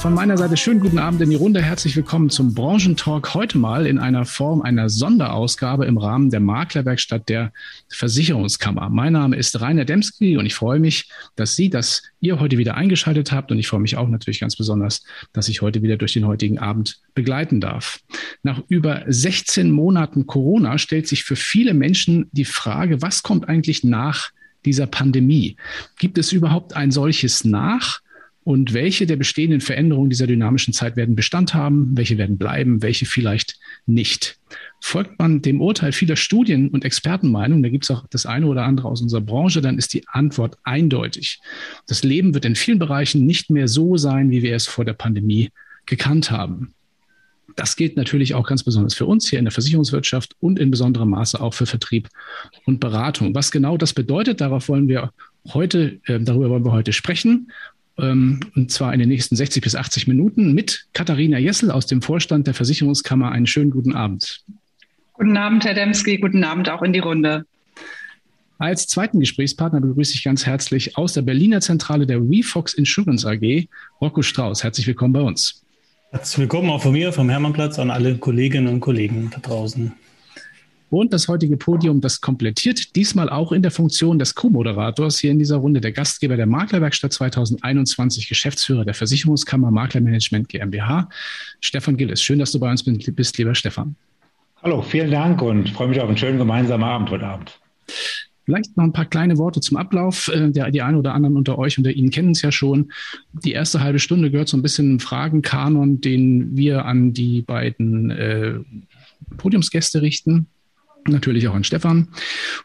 Von meiner Seite schönen guten Abend in die Runde. Herzlich willkommen zum Branchentalk. Heute mal in einer Form einer Sonderausgabe im Rahmen der Maklerwerkstatt der Versicherungskammer. Mein Name ist Rainer Demski und ich freue mich, dass Sie, dass ihr heute wieder eingeschaltet habt. Und ich freue mich auch natürlich ganz besonders, dass ich heute wieder durch den heutigen Abend begleiten darf. Nach über 16 Monaten Corona stellt sich für viele Menschen die Frage, was kommt eigentlich nach dieser Pandemie? Gibt es überhaupt ein solches nach? Und welche der bestehenden Veränderungen dieser dynamischen Zeit werden Bestand haben, welche werden bleiben, welche vielleicht nicht. Folgt man dem Urteil vieler Studien und Expertenmeinungen, da gibt es auch das eine oder andere aus unserer Branche, dann ist die Antwort eindeutig. Das Leben wird in vielen Bereichen nicht mehr so sein, wie wir es vor der Pandemie gekannt haben. Das gilt natürlich auch ganz besonders für uns hier in der Versicherungswirtschaft und in besonderem Maße auch für Vertrieb und Beratung. Was genau das bedeutet, darauf wollen wir heute, äh, darüber wollen wir heute sprechen und zwar in den nächsten 60 bis 80 Minuten mit Katharina Jessel aus dem Vorstand der Versicherungskammer. Einen schönen guten Abend. Guten Abend, Herr Demski. Guten Abend auch in die Runde. Als zweiten Gesprächspartner begrüße ich ganz herzlich aus der Berliner Zentrale der WeFox Insurance AG Rocco Strauß. Herzlich willkommen bei uns. Herzlich willkommen auch von mir, vom Hermannplatz, an alle Kolleginnen und Kollegen da draußen. Und das heutige Podium, das komplettiert diesmal auch in der Funktion des Co-Moderators hier in dieser Runde der Gastgeber der Maklerwerkstatt 2021, Geschäftsführer der Versicherungskammer Maklermanagement GmbH, Stefan Gilles. Schön, dass du bei uns bist, lieber Stefan. Hallo, vielen Dank und freue mich auf einen schönen gemeinsamen Abend heute Abend. Vielleicht noch ein paar kleine Worte zum Ablauf. Äh, der, die einen oder anderen unter euch und Ihnen kennen es ja schon. Die erste halbe Stunde gehört so ein bisschen Fragenkanon, den wir an die beiden äh, Podiumsgäste richten natürlich auch an Stefan.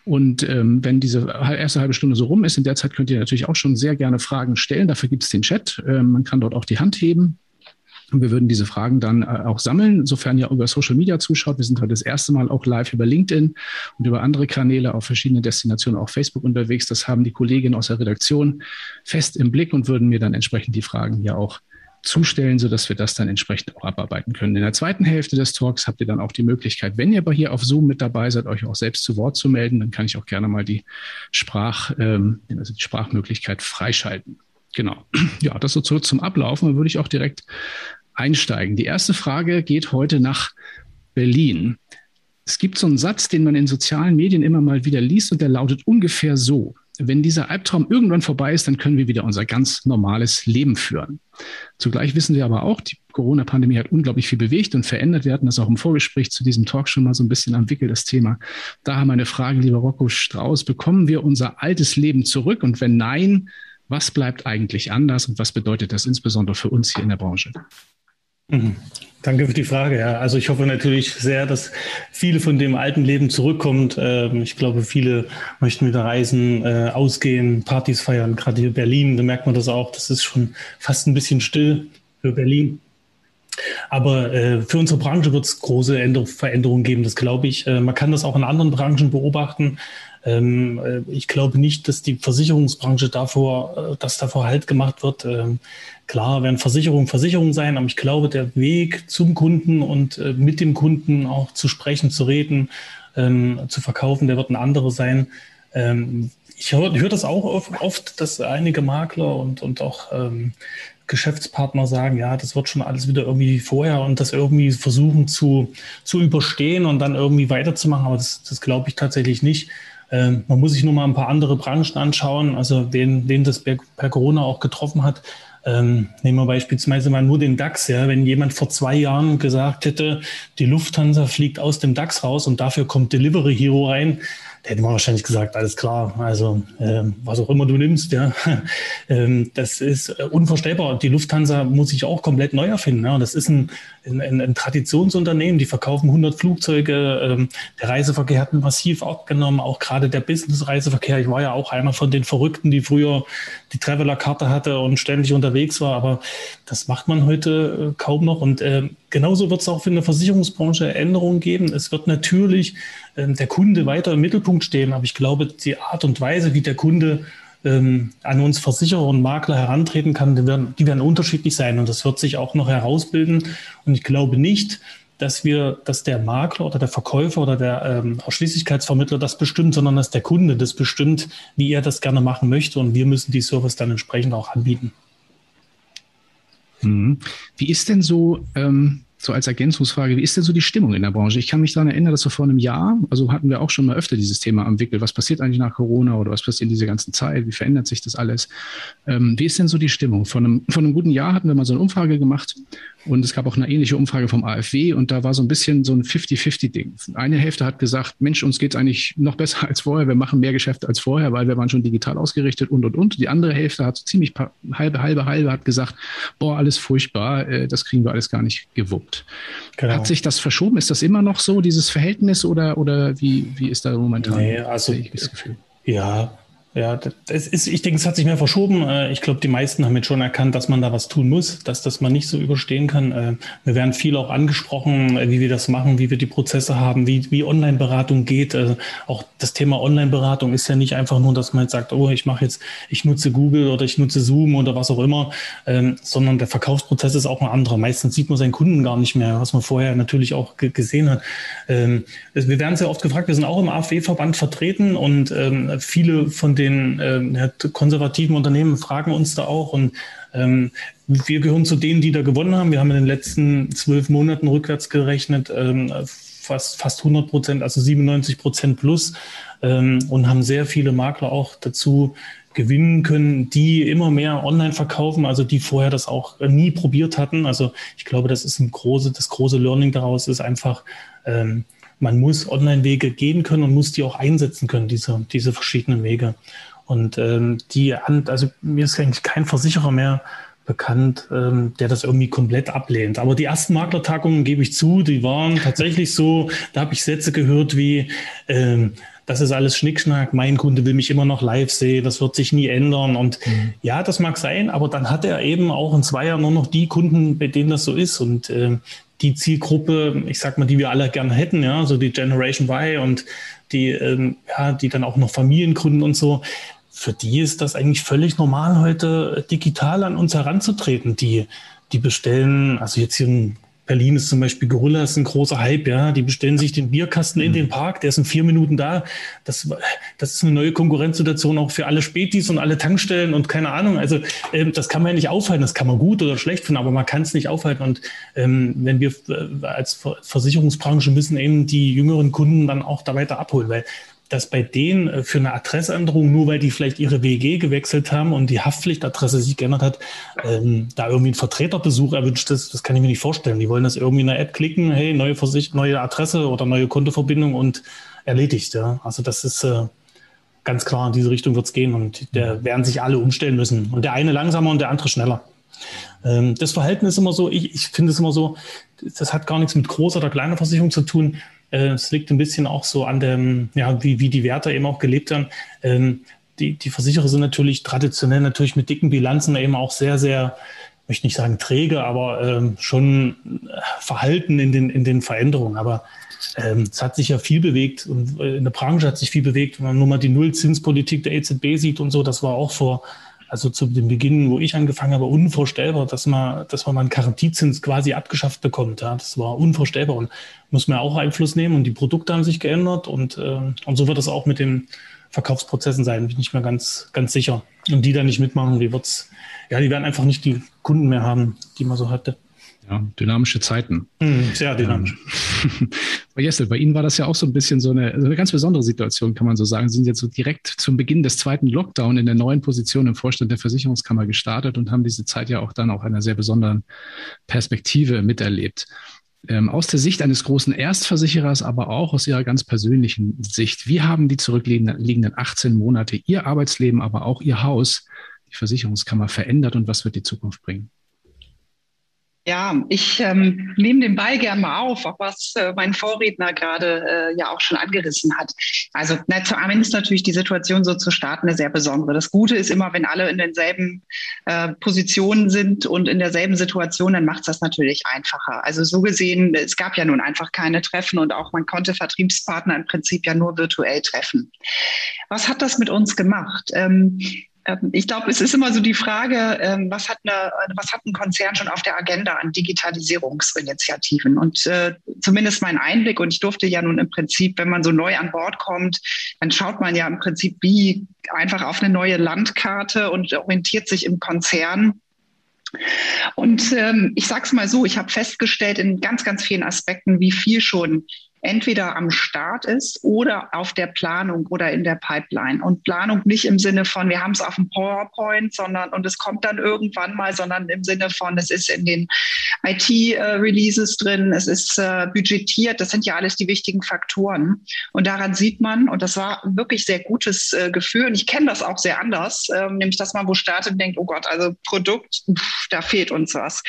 Und ähm, wenn diese erste halbe Stunde so rum ist, in der Zeit könnt ihr natürlich auch schon sehr gerne Fragen stellen. Dafür gibt es den Chat. Ähm, man kann dort auch die Hand heben. Und wir würden diese Fragen dann äh, auch sammeln, sofern ihr über Social Media zuschaut. Wir sind heute das erste Mal auch live über LinkedIn und über andere Kanäle auf verschiedenen Destinationen, auch Facebook unterwegs. Das haben die Kolleginnen aus der Redaktion fest im Blick und würden mir dann entsprechend die Fragen hier auch zustellen, sodass wir das dann entsprechend auch abarbeiten können. In der zweiten Hälfte des Talks habt ihr dann auch die Möglichkeit, wenn ihr aber hier auf Zoom mit dabei seid, euch auch selbst zu Wort zu melden. Dann kann ich auch gerne mal die Sprach, ähm, also die Sprachmöglichkeit freischalten. Genau. Ja, das so zurück zum Ablauf. dann würde ich auch direkt einsteigen. Die erste Frage geht heute nach Berlin. Es gibt so einen Satz, den man in sozialen Medien immer mal wieder liest und der lautet ungefähr so wenn dieser Albtraum irgendwann vorbei ist, dann können wir wieder unser ganz normales Leben führen. Zugleich wissen wir aber auch, die Corona-Pandemie hat unglaublich viel bewegt und verändert. Wir hatten das auch im Vorgespräch zu diesem Talk schon mal so ein bisschen am Wickel, das Thema. Da haben wir eine Frage, lieber Rocco Strauß, bekommen wir unser altes Leben zurück? Und wenn nein, was bleibt eigentlich anders und was bedeutet das insbesondere für uns hier in der Branche? Mhm. Danke für die Frage. Ja, also ich hoffe natürlich sehr, dass viele von dem alten Leben zurückkommt. Ähm, ich glaube, viele möchten wieder reisen, äh, ausgehen, Partys feiern. Gerade hier in Berlin, da merkt man das auch. Das ist schon fast ein bisschen still für Berlin. Aber äh, für unsere Branche wird es große Veränderungen geben, das glaube ich. Äh, man kann das auch in anderen Branchen beobachten. Ähm, äh, ich glaube nicht, dass die Versicherungsbranche davor, äh, dass davor Halt gemacht wird. Ähm, klar werden Versicherungen Versicherungen sein, aber ich glaube, der Weg zum Kunden und äh, mit dem Kunden auch zu sprechen, zu reden, ähm, zu verkaufen, der wird ein anderer sein. Ähm, ich höre hör das auch oft, dass einige Makler und, und auch ähm, Geschäftspartner sagen, ja, das wird schon alles wieder irgendwie vorher und das irgendwie versuchen zu, zu überstehen und dann irgendwie weiterzumachen. Aber das, das glaube ich tatsächlich nicht. Ähm, man muss sich nur mal ein paar andere Branchen anschauen, also wen, wen das per, Corona auch getroffen hat. Ähm, nehmen wir beispielsweise mal nur den DAX. Ja, wenn jemand vor zwei Jahren gesagt hätte, die Lufthansa fliegt aus dem DAX raus und dafür kommt Delivery Hero rein, da hätte man wahrscheinlich gesagt, alles klar, also ähm, was auch immer du nimmst, ja, ähm, das ist äh, unvorstellbar. Die Lufthansa muss sich auch komplett neu erfinden. Ja. Das ist ein, ein, ein Traditionsunternehmen, die verkaufen 100 Flugzeuge. Ähm, der Reiseverkehr hat massiv abgenommen, auch gerade der Business-Reiseverkehr. Ich war ja auch einer von den Verrückten, die früher die Traveler-Karte hatte und ständig unterwegs war, aber das macht man heute äh, kaum noch. Und äh, genauso wird es auch für eine Versicherungsbranche Änderungen geben. Es wird natürlich äh, der Kunde weiter im Mittelpunkt stehen, aber ich glaube, die Art und Weise, wie der Kunde ähm, an uns Versicherer und Makler herantreten kann, die werden, die werden unterschiedlich sein und das wird sich auch noch herausbilden. Und ich glaube nicht, dass wir, dass der Makler oder der Verkäufer oder der ähm, Ausschließlichkeitsvermittler das bestimmt, sondern dass der Kunde das bestimmt, wie er das gerne machen möchte und wir müssen die Service dann entsprechend auch anbieten. Mhm. Wie ist denn so, ähm, so als Ergänzungsfrage, wie ist denn so die Stimmung in der Branche? Ich kann mich daran erinnern, dass wir vor einem Jahr, also hatten wir auch schon mal öfter dieses Thema am Wickel. Was passiert eigentlich nach Corona oder was passiert in dieser ganzen Zeit? Wie verändert sich das alles? Ähm, wie ist denn so die Stimmung? Vor einem, vor einem guten Jahr hatten wir mal so eine Umfrage gemacht und es gab auch eine ähnliche Umfrage vom AfW und da war so ein bisschen so ein 50-50-Ding. Eine Hälfte hat gesagt, Mensch, uns geht es eigentlich noch besser als vorher, wir machen mehr Geschäfte als vorher, weil wir waren schon digital ausgerichtet und und und. Die andere Hälfte hat ziemlich halbe, halbe, halbe hat gesagt, boah, alles furchtbar, äh, das kriegen wir alles gar nicht gewuppt. Genau. Hat sich das verschoben? Ist das immer noch so, dieses Verhältnis oder, oder wie, wie ist da momentan nee, also, das Gefühl? Ja, ja, das ist, ich denke, es hat sich mehr verschoben. Äh, ich glaube, die meisten haben jetzt schon erkannt, dass man da was tun muss, dass das man nicht so überstehen kann. Äh, wir werden viel auch angesprochen, äh, wie wir das machen, wie wir die Prozesse haben, wie, wie Online-Beratung geht. Auch das Thema Online-Beratung ist ja nicht einfach nur, dass man jetzt sagt, oh, ich mache jetzt, ich nutze Google oder ich nutze Zoom oder was auch immer, ähm, sondern der Verkaufsprozess ist auch ein anderer. Meistens sieht man seinen Kunden gar nicht mehr, was man vorher natürlich auch gesehen hat. Ähm, wir werden sehr oft gefragt, wir sind auch im AfW-Verband vertreten und ähm, viele von den den äh, konservativen Unternehmen fragen uns da auch und ähm, wir gehören zu denen, die da gewonnen haben. Wir haben in den letzten zwölf Monaten rückwärts gerechnet ähm, fast, fast 100 Prozent, also 97 Prozent plus ähm, und haben sehr viele Makler auch dazu gewinnen können, die immer mehr online verkaufen, also die vorher das auch nie probiert hatten. Also ich glaube, das ist ein große, das große Learning daraus ist einfach, ähm, man muss Online-Wege gehen können und muss die auch einsetzen können, diese, diese verschiedenen Wege. Und ähm, die, also mir ist eigentlich kein Versicherer mehr bekannt, ähm, der das irgendwie komplett ablehnt. Aber die ersten Maklertagungen, gebe ich zu, die waren tatsächlich so, da habe ich Sätze gehört wie, ähm, das ist alles Schnickschnack, mein Kunde will mich immer noch live sehen, das wird sich nie ändern. Und mhm. ja, das mag sein, aber dann hat er eben auch in zwei Jahren nur noch die Kunden, bei denen das so ist. Und äh, die Zielgruppe, ich sag mal, die wir alle gerne hätten, ja, so die Generation Y und die, ähm, ja, die dann auch noch Familien gründen und so, für die ist das eigentlich völlig normal, heute digital an uns heranzutreten. Die, die bestellen, also jetzt hier ein Berlin ist zum Beispiel Gorillas ein großer Hype, ja. Die bestellen sich den Bierkasten in den mhm. Park, der ist in vier Minuten da. Das, das ist eine neue Konkurrenzsituation auch für alle Spätis und alle Tankstellen und keine Ahnung. Also ähm, das kann man ja nicht aufhalten. Das kann man gut oder schlecht finden, aber man kann es nicht aufhalten. Und ähm, wenn wir äh, als Versicherungsbranche müssen eben die jüngeren Kunden dann auch da weiter abholen, weil dass bei denen äh, für eine Adressänderung, nur weil die vielleicht ihre WG gewechselt haben und die Haftpflichtadresse sich geändert hat, ähm, da irgendwie ein Vertreterbesuch erwünscht ist, das kann ich mir nicht vorstellen. Die wollen das irgendwie in der App klicken, hey, neue, Versicht neue Adresse oder neue Kontoverbindung und erledigt. Ja. Also das ist äh, ganz klar, in diese Richtung wird es gehen und der werden sich alle umstellen müssen. Und der eine langsamer und der andere schneller. Ähm, das Verhalten ist immer so, ich, ich finde es immer so, das hat gar nichts mit großer oder kleiner Versicherung zu tun. Äh, es liegt ein bisschen auch so an dem, ja, wie, wie die Werte eben auch gelebt haben. Ähm, die, die Versicherer sind natürlich traditionell natürlich mit dicken Bilanzen eben auch sehr, sehr, möchte nicht sagen träge, aber ähm, schon äh, verhalten in den, in den Veränderungen. Aber ähm, es hat sich ja viel bewegt und äh, in der Branche hat sich viel bewegt. Wenn man nur mal die Nullzinspolitik der EZB sieht und so, das war auch vor also zu dem Beginn, wo ich angefangen habe, unvorstellbar, dass man, dass man mal einen Garantiezins quasi abgeschafft bekommt. Ja, das war unvorstellbar und muss man auch Einfluss nehmen und die Produkte haben sich geändert und, äh, und so wird es auch mit den Verkaufsprozessen sein, bin ich mir ganz, ganz sicher. Und die da nicht mitmachen, wie wird's, ja, die werden einfach nicht die Kunden mehr haben, die man so hatte. Ja, dynamische Zeiten. Mhm, sehr dynamisch. Ähm, Frau Jessel, bei Ihnen war das ja auch so ein bisschen so eine, so eine ganz besondere Situation, kann man so sagen. Sie sind jetzt so direkt zum Beginn des zweiten Lockdown in der neuen Position im Vorstand der Versicherungskammer gestartet und haben diese Zeit ja auch dann auch einer sehr besonderen Perspektive miterlebt. Ähm, aus der Sicht eines großen Erstversicherers, aber auch aus Ihrer ganz persönlichen Sicht, wie haben die zurückliegenden 18 Monate Ihr Arbeitsleben, aber auch Ihr Haus, die Versicherungskammer verändert und was wird die Zukunft bringen? Ja, ich ähm, nehme den Ball gerne mal auf, auch was äh, mein Vorredner gerade äh, ja auch schon angerissen hat. Also na, zu Armin ist natürlich die Situation so zu starten eine sehr besondere. Das Gute ist immer, wenn alle in denselben äh, Positionen sind und in derselben Situation, dann macht es das natürlich einfacher. Also so gesehen, es gab ja nun einfach keine Treffen und auch man konnte Vertriebspartner im Prinzip ja nur virtuell treffen. Was hat das mit uns gemacht? Ähm, ich glaube, es ist immer so die Frage, ähm, was hat, eine, was hat ein Konzern schon auf der Agenda an Digitalisierungsinitiativen? Und äh, zumindest mein Einblick, und ich durfte ja nun im Prinzip, wenn man so neu an Bord kommt, dann schaut man ja im Prinzip wie einfach auf eine neue Landkarte und orientiert sich im Konzern Und ähm, ich sage es mal so, ich habe festgestellt in ganz, ganz vielen Aspekten, wie viel schon entweder am Start ist oder auf der Planung oder in der Pipeline. Und Planung nicht im Sinne von, wir haben es auf dem PowerPoint, sondern und es kommt dann irgendwann mal, sondern im Sinne von, es ist in den IT-Releases drin, es ist äh, budgetiert, das sind ja alles die wichtigen Faktoren. Und daran sieht man, und das war wirklich sehr gutes äh, Gefühl, und ich kenne das auch sehr anders, äh, nämlich dass man wo startet und denkt, oh Gott, also Produkt, pff, da fehlt uns was.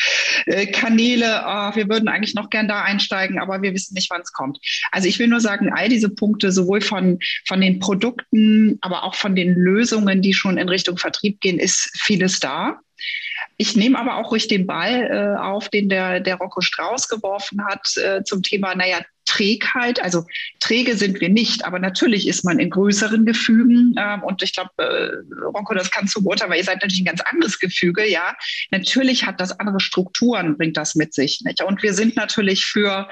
Äh, Kanäle, oh, wir würden eigentlich noch gern da einsteigen, aber wir wissen nicht, wann es kommt. Also ich will nur sagen, all diese Punkte, sowohl von, von den Produkten, aber auch von den Lösungen, die schon in Richtung Vertrieb gehen, ist vieles da. Ich nehme aber auch ruhig den Ball äh, auf, den der, der Rocco Strauß geworfen hat äh, zum Thema, naja, Trägheit. Also träge sind wir nicht, aber natürlich ist man in größeren Gefügen. Ähm, und ich glaube, äh, Rocco, das kannst du beurteilen, weil ihr seid natürlich ein ganz anderes Gefüge, ja. Natürlich hat das andere Strukturen, bringt das mit sich. Nicht? Und wir sind natürlich für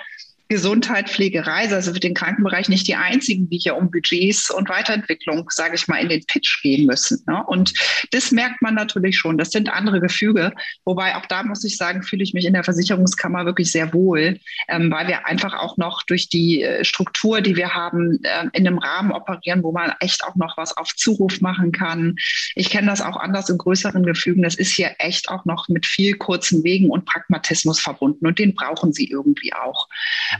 Gesundheit, Pflege, Reise, also für den Krankenbereich nicht die einzigen, die hier um Budgets und Weiterentwicklung, sage ich mal, in den Pitch gehen müssen. Ne? Und das merkt man natürlich schon. Das sind andere Gefüge. Wobei auch da muss ich sagen, fühle ich mich in der Versicherungskammer wirklich sehr wohl, ähm, weil wir einfach auch noch durch die äh, Struktur, die wir haben, äh, in einem Rahmen operieren, wo man echt auch noch was auf Zuruf machen kann. Ich kenne das auch anders in größeren Gefügen. Das ist hier echt auch noch mit viel kurzen Wegen und Pragmatismus verbunden. Und den brauchen sie irgendwie auch.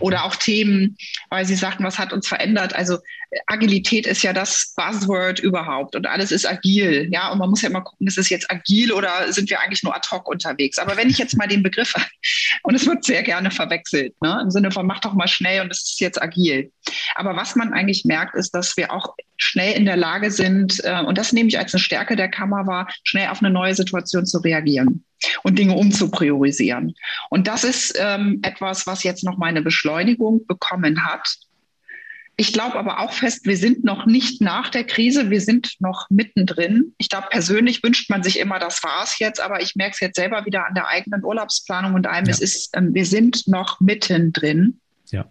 Oder auch Themen, weil Sie sagten, was hat uns verändert? Also Agilität ist ja das Buzzword überhaupt und alles ist agil. Ja, und man muss ja immer gucken, ist es jetzt agil oder sind wir eigentlich nur ad hoc unterwegs? Aber wenn ich jetzt mal den Begriff, und es wird sehr gerne verwechselt, ne, im Sinne von mach doch mal schnell und es ist jetzt agil. Aber was man eigentlich merkt, ist, dass wir auch schnell in der Lage sind, äh, und das nehme ich als eine Stärke der Kammer wahr, schnell auf eine neue Situation zu reagieren und Dinge umzupriorisieren. Und das ist ähm, etwas, was jetzt noch meine Beschleunigung bekommen hat. Ich glaube aber auch fest, wir sind noch nicht nach der Krise, wir sind noch mittendrin. Ich glaube, persönlich wünscht man sich immer, das war es jetzt, aber ich merke es jetzt selber wieder an der eigenen Urlaubsplanung und allem, ja. es ist, ähm, wir sind noch mittendrin. Ja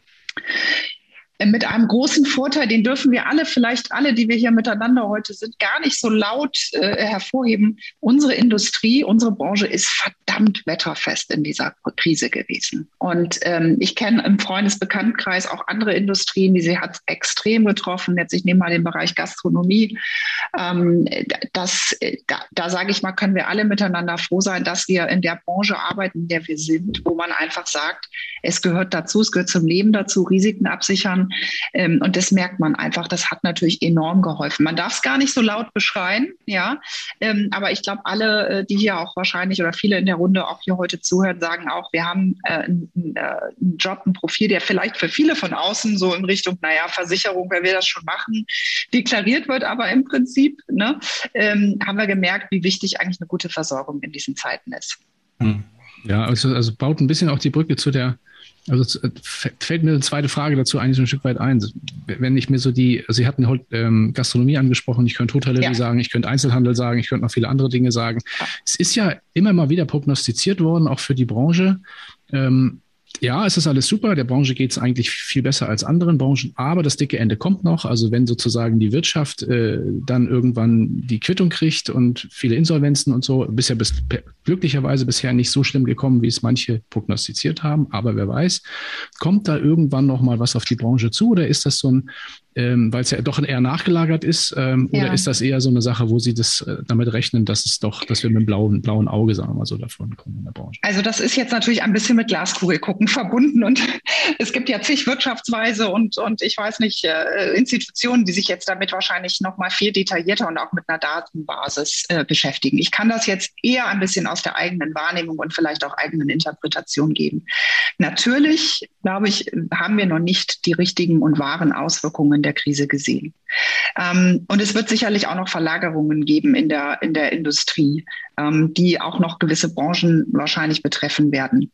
mit einem großen Vorteil, den dürfen wir alle, vielleicht alle, die wir hier miteinander heute sind, gar nicht so laut äh, hervorheben. Unsere Industrie, unsere Branche ist verdammt wetterfest in dieser Krise gewesen. Und ähm, ich kenne im Freundesbekanntkreis auch andere Industrien, die sie hat extrem getroffen. Jetzt ich nehme mal den Bereich Gastronomie. Ähm, das, da, da sage ich mal, können wir alle miteinander froh sein, dass wir in der Branche arbeiten, in der wir sind, wo man einfach sagt, es gehört dazu, es gehört zum Leben dazu, Risiken absichern. Ähm, und das merkt man einfach. Das hat natürlich enorm geholfen. Man darf es gar nicht so laut beschreien, ja. Ähm, aber ich glaube, alle, äh, die hier auch wahrscheinlich oder viele in der Runde auch hier heute zuhören, sagen auch, wir haben äh, einen, äh, einen Job, ein Profil, der vielleicht für viele von außen so in Richtung, naja, Versicherung, wer will das schon machen, deklariert wird. Aber im Prinzip ne, ähm, haben wir gemerkt, wie wichtig eigentlich eine gute Versorgung in diesen Zeiten ist. Hm. Ja, also, also baut ein bisschen auch die Brücke zu der also äh, fällt mir eine zweite Frage dazu eigentlich so ein Stück weit ein. Wenn ich mir so die, also Sie hatten ähm, Gastronomie angesprochen, ich könnte Hotellerie ja. sagen, ich könnte Einzelhandel sagen, ich könnte noch viele andere Dinge sagen. Es ist ja immer mal wieder prognostiziert worden, auch für die Branche, ähm, ja, es ist alles super. Der Branche geht es eigentlich viel besser als anderen Branchen, aber das dicke Ende kommt noch. Also wenn sozusagen die Wirtschaft äh, dann irgendwann die Quittung kriegt und viele Insolvenzen und so, bisher bis, glücklicherweise bisher nicht so schlimm gekommen, wie es manche prognostiziert haben, aber wer weiß, kommt da irgendwann noch mal was auf die Branche zu oder ist das so ein ähm, weil es ja doch eher nachgelagert ist? Ähm, ja. Oder ist das eher so eine Sache, wo Sie das äh, damit rechnen, dass es doch, dass wir mit dem blauen, blauen Auge, sagen wir mal so, davon kommen in der Branche? Also das ist jetzt natürlich ein bisschen mit Glaskugel gucken verbunden und es gibt ja zig Wirtschaftsweise und, und ich weiß nicht, äh, Institutionen, die sich jetzt damit wahrscheinlich noch mal viel detaillierter und auch mit einer Datenbasis äh, beschäftigen. Ich kann das jetzt eher ein bisschen aus der eigenen Wahrnehmung und vielleicht auch eigenen Interpretation geben. Natürlich, glaube ich, haben wir noch nicht die richtigen und wahren Auswirkungen der Krise gesehen. Ähm, und es wird sicherlich auch noch Verlagerungen geben in der, in der Industrie, ähm, die auch noch gewisse Branchen wahrscheinlich betreffen werden.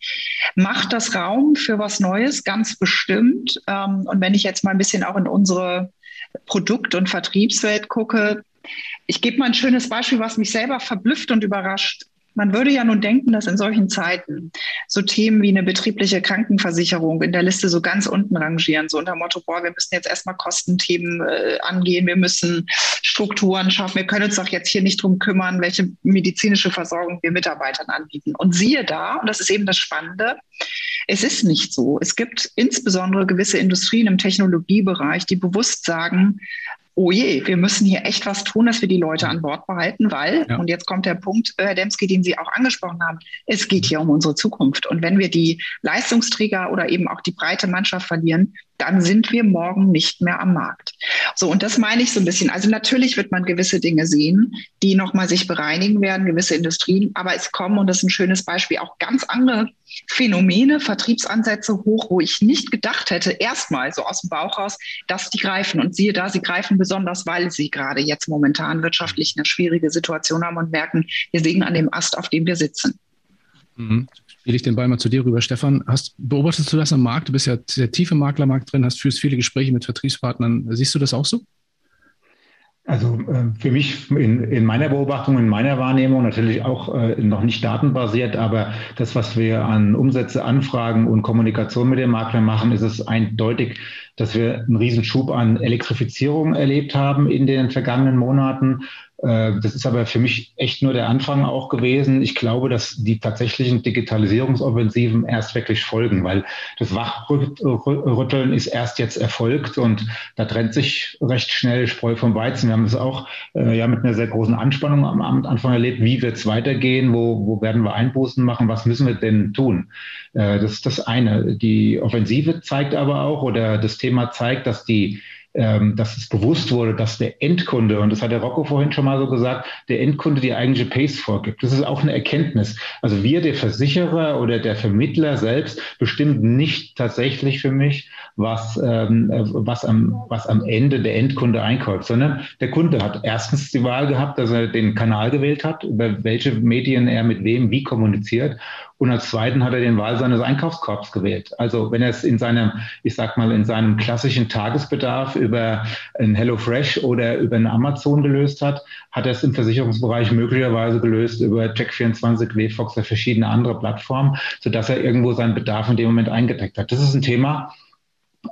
Macht das Raum für was Neues? Ganz bestimmt. Ähm, und wenn ich jetzt mal ein bisschen auch in unsere Produkt- und Vertriebswelt gucke, ich gebe mal ein schönes Beispiel, was mich selber verblüfft und überrascht Man würde ja nun denken, dass in solchen Zeiten so Themen wie eine betriebliche Krankenversicherung in der Liste so ganz unten rangieren, so unter Motto, boah, wir müssen jetzt erstmal Kostenthemen äh, angehen, wir müssen Strukturen schaffen, wir können uns doch jetzt hier nicht drum kümmern, welche medizinische Versorgung wir Mitarbeitern anbieten. Und siehe da, und das ist eben das Spannende, es ist nicht so. Es gibt insbesondere gewisse Industrien im Technologiebereich, die bewusst sagen, oh je, wir müssen hier echt was tun, dass wir die Leute an Bord behalten, weil, ja. und jetzt kommt der Punkt, Herr Demski, den Sie auch angesprochen haben, es geht hier um unsere Zukunft. Und wenn wir die Leistungsträger oder eben auch die breite Mannschaft verlieren, dann sind wir morgen nicht mehr am Markt. So, und das meine ich so ein bisschen. Also natürlich wird man gewisse Dinge sehen, die nochmal sich bereinigen werden, gewisse Industrien, aber es kommen, und das ist ein schönes Beispiel, auch ganz andere Phänomene, Vertriebsansätze hoch, wo ich nicht gedacht hätte, erstmal so aus dem Bauch raus, dass die greifen. Und siehe da, sie greifen besonders, weil sie gerade jetzt momentan wirtschaftlich eine schwierige Situation haben und merken, wir sägen an dem Ast, auf dem wir sitzen. Spiele ich den Ball mal zu dir rüber. Stefan, hast, beobachtest du das am Markt? Du bist ja sehr tief im Maklermarkt drin, hast führst viele Gespräche mit Vertriebspartnern. Siehst du das auch so? Also äh, für mich in, in, meiner Beobachtung, in meiner Wahrnehmung natürlich auch äh, noch nicht datenbasiert, aber das, was wir an Umsätze, Anfragen und Kommunikation mit dem Makler machen, ist es eindeutig, dass wir einen Riesenschub an Elektrifizierung erlebt haben in den vergangenen Monaten das ist aber für mich echt nur der Anfang auch gewesen. Ich glaube, dass die tatsächlichen Digitalisierungsoffensiven erst wirklich folgen, weil das Wachrütteln ist erst jetzt erfolgt und da trennt sich recht schnell Spreu vom Weizen. Wir haben es auch äh, ja mit einer sehr großen Anspannung am, am Anfang erlebt. Wie wird es weitergehen? Wo, wo werden wir Einbußen machen? Was müssen wir denn tun? Äh, das ist das eine. Die Offensive zeigt aber auch oder das Thema zeigt, dass die ähm, dass es bewusst wurde, dass der Endkunde, und das hat der Rocco vorhin schon mal so gesagt, der Endkunde die eigentliche Pace vorgibt. Das ist auch eine Erkenntnis. Also wir, der Versicherer oder der Vermittler selbst, bestimmt nicht tatsächlich für mich, was, ähm, was, am, was am Ende der Endkunde einkauft, sondern der Kunde hat erstens die Wahl gehabt, dass er den Kanal gewählt hat, über welche Medien er mit wem wie kommuniziert und als zweiten hat er den Wahl seines Einkaufskorbs gewählt. Also wenn er es in seinem, ich sag mal, in seinem klassischen Tagesbedarf über ein HelloFresh oder über einen Amazon gelöst hat, hat er es im Versicherungsbereich möglicherweise gelöst über Check24, WFox oder verschiedene andere Plattformen, sodass er irgendwo seinen Bedarf in dem Moment eingedeckt hat. Das ist ein Thema,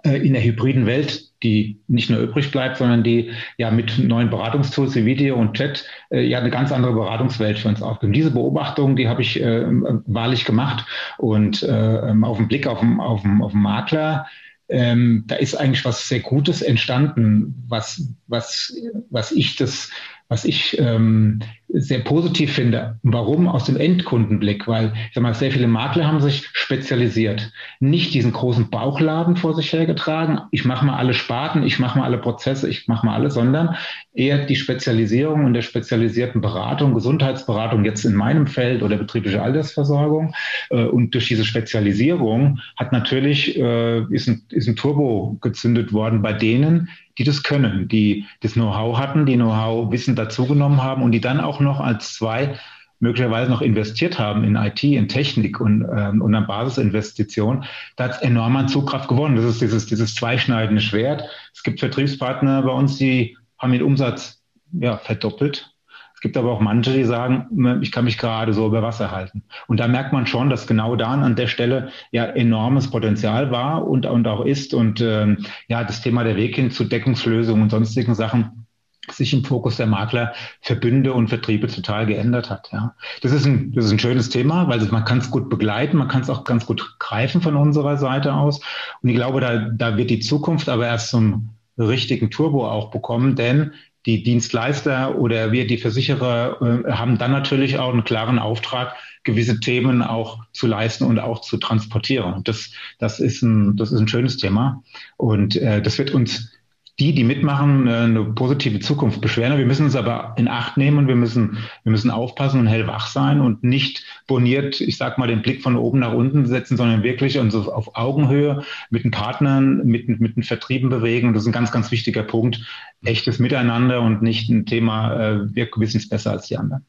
äh, in der hybriden Welt, die nicht nur übrig bleibt, sondern die ja mit neuen Beratungstools wie Video und Chat äh, ja eine ganz andere Beratungswelt für uns aufgibt. Diese Beobachtung, die habe ich äh, wahrlich gemacht und äh, ähm, auf den Blick auf den, auf auf den Makler, ähm, da ist eigentlich was sehr Gutes entstanden, was, was, was ich das was ich ähm, sehr positiv finde. Warum? Aus dem Endkundenblick, weil ich sag mal, sehr viele Makler haben sich spezialisiert. Nicht diesen großen Bauchladen vor sich hergetragen. Ich mache mal alle Sparten, ich mache mal alle Prozesse, ich mache mal alles, sondern eher die Spezialisierung und der spezialisierten Beratung, Gesundheitsberatung jetzt in meinem Feld oder betriebliche Altersversorgung. Äh, und durch diese Spezialisierung hat natürlich äh, ist, ein, ist ein Turbo gezündet worden bei denen, die das können, die das Know-how hatten, die Know-how-Wissen dazugenommen haben und die dann auch noch als zwei möglicherweise noch investiert haben in IT, in Technik und, ähm, und an Basisinvestition, da hat es enorm an Zugkraft gewonnen. Das ist dieses, dieses zweischneidende Schwert. Es gibt Vertriebspartner bei uns, die haben den Umsatz ja, verdoppelt es gibt aber auch manche, die sagen, ne, ich kann mich gerade so über Wasser halten. Und da merkt man schon, dass genau da an der Stelle ja enormes Potenzial war und, und auch ist. Und ähm, ja, das Thema der Weg hin zu Deckungslösungen und sonstigen Sachen sich im Fokus der Makler Verbünde und Vertriebe total geändert hat. Ja. Das, ist ein, das ist ein schönes Thema, weil man kann es gut begleiten, man kann es auch ganz gut greifen von unserer Seite aus. Und ich glaube, da, da wird die Zukunft aber erst zum richtigen Turbo auch bekommen, denn die Dienstleister oder wir, die Versicherer, äh, haben dann natürlich auch einen klaren Auftrag, gewisse Themen auch zu leisten und auch zu transportieren. Das, das, ist, ein, das ist ein schönes Thema. Und äh, das wird uns die, die mitmachen, eine positive Zukunft beschweren. Wir müssen uns aber in Acht nehmen und wir müssen, wir müssen aufpassen und hellwach sein und nicht boniert, ich sag mal, den Blick von oben nach unten setzen, sondern wirklich uns auf Augenhöhe mit den Partnern, mit, mit den Vertrieben bewegen. Und das ist ein ganz, ganz wichtiger Punkt. Echtes Miteinander und nicht ein Thema, äh, wir wissen es besser als die anderen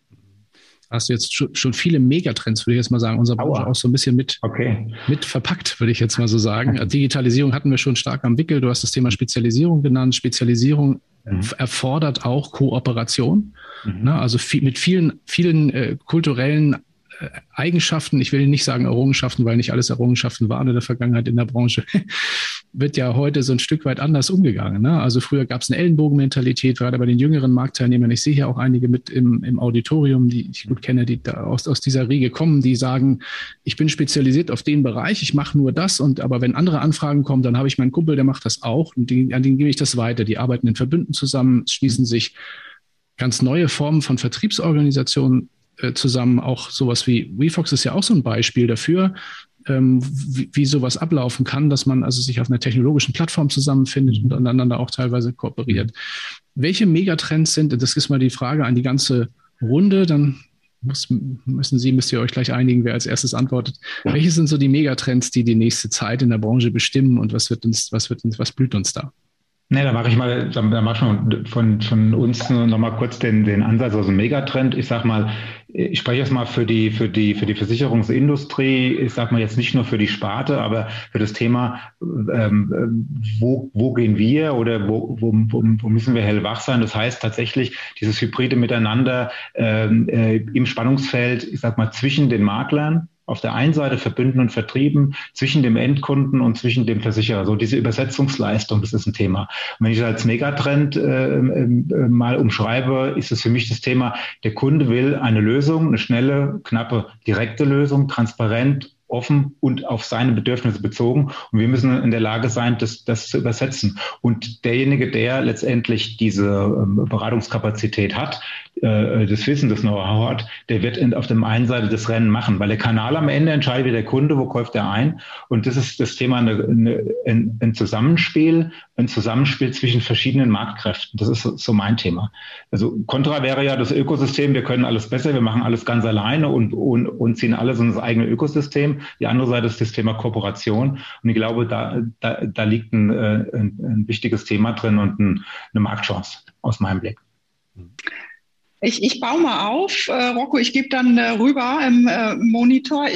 hast du jetzt schon viele Megatrends, würde ich jetzt mal sagen, unser Branche auch so ein bisschen mit, okay. mit verpackt, würde ich jetzt mal so sagen. Digitalisierung hatten wir schon stark am Wickel. Du hast das Thema Spezialisierung genannt. Spezialisierung mhm. erfordert auch Kooperation. Mhm. Ne? Also viel, mit vielen, vielen äh, kulturellen Eigenschaften, ich will nicht sagen Errungenschaften, weil nicht alles Errungenschaften waren in der Vergangenheit in der Branche, wird ja heute so ein Stück weit anders umgegangen. Ne? Also früher gab es eine Ellenbogenmentalität, gerade bei den jüngeren Marktteilnehmern. Ich sehe hier auch einige mit im, im Auditorium, die ich gut kenne, die aus, aus dieser Riege kommen, die sagen, ich bin spezialisiert auf den Bereich, ich mache nur das und aber wenn andere Anfragen kommen, dann habe ich meinen Kumpel, der macht das auch und die, an den gebe ich das weiter. Die arbeiten in Verbünden zusammen, schließen sich ganz neue Formen von Vertriebsorganisationen äh, zusammen. Auch sowas wie WeFox ist ja auch so ein Beispiel dafür, ähm, wie, wie sowas ablaufen kann, dass man also sich auf einer technologischen Plattform zusammenfindet und aneinander auch teilweise kooperiert. Welche Megatrends sind, das ist mal die Frage an die ganze Runde, dann muss, müssen Sie, müsst ihr euch gleich einigen, wer als erstes antwortet. Welche sind so die Megatrends, die die nächste Zeit in der Branche bestimmen und was wird uns, was wird uns, was blüht uns da? Ne, da mache ich mal, da mache ich mal von, von uns noch mal kurz den, den Ansatz aus dem Megatrend. Ich sag mal, ich spreche jetzt mal für die, für die, für die Versicherungsindustrie. Ich sag mal jetzt nicht nur für die Sparte, aber für das Thema, ähm, wo, wo gehen wir oder wo, wo, wo müssen wir hellwach sein? Das heißt tatsächlich dieses hybride Miteinander ähm, äh, im Spannungsfeld, ich sag mal, zwischen den Maklern, auf der einen Seite verbunden und vertrieben zwischen dem Endkunden und zwischen dem Versicherer. So diese Übersetzungsleistung, das ist ein Thema. Und wenn ich das als Megatrend äh, äh, mal umschreibe, ist es für mich das Thema, der Kunde will eine Lösung, eine schnelle, knappe, direkte Lösung, transparent offen und auf seine Bedürfnisse bezogen. Und wir müssen in der Lage sein, das, das zu übersetzen. Und derjenige, der letztendlich diese ähm, Beratungskapazität hat, äh, das Wissen, das Know-how hat, der wird auf dem einen Seite das Rennen machen, weil der Kanal am Ende entscheidet wie der Kunde, wo kauft er ein. Und das ist das Thema eine, eine, ein, ein Zusammenspiel, ein Zusammenspiel zwischen verschiedenen Marktkräften. Das ist so, so mein Thema. Also Contra wäre ja das Ökosystem, wir können alles besser, wir machen alles ganz alleine und, und, und ziehen alles in das eigene Ökosystem. Die andere Seite ist das Thema Kooperation. Und ich glaube, da, da, da liegt ein, äh, ein, ein wichtiges Thema drin und ein, eine Marktchance aus meinem Blick. Ich, ich baue mal auf, äh, Rocco, ich gebe dann äh, rüber im Monitor.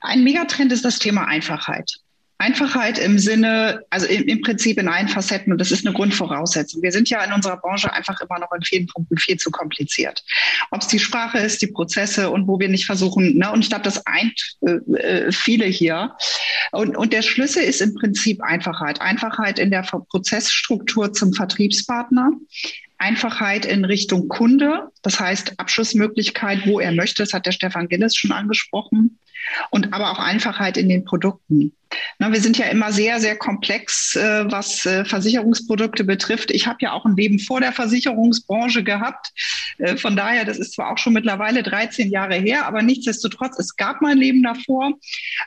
Ein Megatrend ist das Thema Einfachheit. Einfachheit im Sinne, also im, im, Prinzip in allen Facetten, und das ist eine Grundvoraussetzung. Wir sind ja in unserer Branche einfach immer noch in vielen Punkten viel zu kompliziert. Ob es die Sprache ist, die Prozesse und wo wir nicht versuchen, ne, und ich glaube, das eint äh, äh, viele hier. Und, und der Schlüssel ist im Prinzip Einfachheit. Einfachheit in der Prozessstruktur zum Vertriebspartner, Einfachheit in Richtung Kunde, das heißt Abschlussmöglichkeit, wo er möchte, das hat der Stefan Gilles schon angesprochen, und aber auch Einfachheit in den Produkten. Na, wir sind ja immer sehr, sehr komplex, äh, was äh, Versicherungsprodukte betrifft. Ich habe ja auch ein Leben vor der Versicherungsbranche gehabt. Äh, von daher, das ist zwar auch schon mittlerweile 13 Jahre her, aber nichtsdestotrotz, es gab mein Leben davor.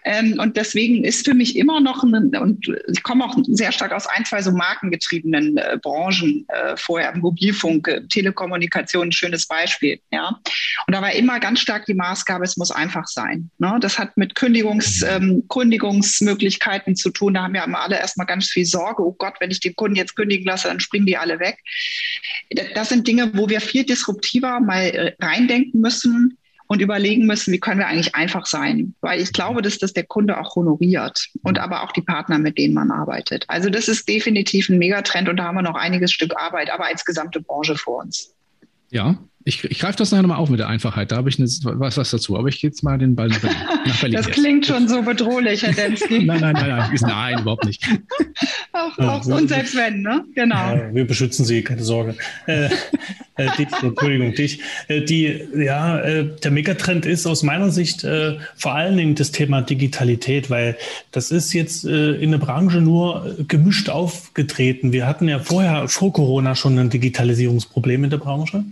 Ähm, und deswegen ist für mich immer noch, ein, und ich komme auch sehr stark aus ein, zwei so markengetriebenen Branchen, vorher Mobilfunk, Telekommunikation, ein schönes Beispiel. Ja. Und da war immer ganz stark die Maßgabe, es muss einfach sein. Ne? Das hat mit Kündigungs, ähm, Kündigungsmöglichkeiten zu tun. Da haben ja alle erstmal ganz viel Sorge. Oh Gott, wenn ich den Kunden jetzt kündigen lasse, dann springen die alle weg. Das sind Dinge, wo wir viel disruptiver mal äh, reindenken müssen und überlegen müssen, wie können wir eigentlich einfach sein. Weil ich glaube, dass das der Kunde auch honoriert und aber auch die Partner, mit denen man arbeitet. Also das ist definitiv ein Megatrend und da haben wir noch einiges Stück Arbeit, aber als gesamte Branche vor uns. Ja, ich, ich greife das nachher nochmal auf mit der Einfachheit. Da habe ich eine, was, was dazu. Aber ich gehe jetzt mal den Ball nach Berlin. das klingt schon so bedrohlich, Herr Densky. nein, nein, nein, nein, nein, überhaupt nicht. auch, auch und selbst wenn, ne? Genau. Ja, wir beschützen Sie, keine Sorge. Äh, äh, dich, Entschuldigung, dich. Äh, die, ja, äh, der Megatrend ist aus meiner Sicht äh, vor allen Dingen das Thema Digitalität, weil das ist jetzt äh, in der Branche nur gemischt aufgetreten. Wir hatten ja vorher, vor Corona, schon ein Digitalisierungsproblem in der Branche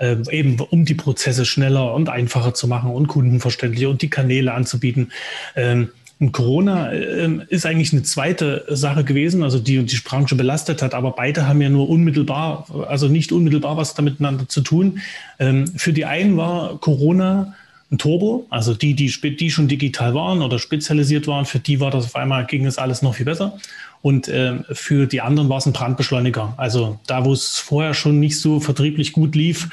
äh, eben um die Prozesse schneller und einfacher zu machen und kundenverständlicher und die Kanäle anzubieten. Ähm, und Corona äh, ist eigentlich eine zweite Sache gewesen, also die die Branche belastet hat, aber beide haben ja nur unmittelbar, also nicht unmittelbar was damit miteinander zu tun. Ähm, für die einen war Corona ein Turbo, also die, die, die schon digital waren oder spezialisiert waren, für die war das auf einmal, ging es alles noch viel besser. Und äh, für die anderen war es ein Brandbeschleuniger. Also da, wo es vorher schon nicht so vertrieblich gut lief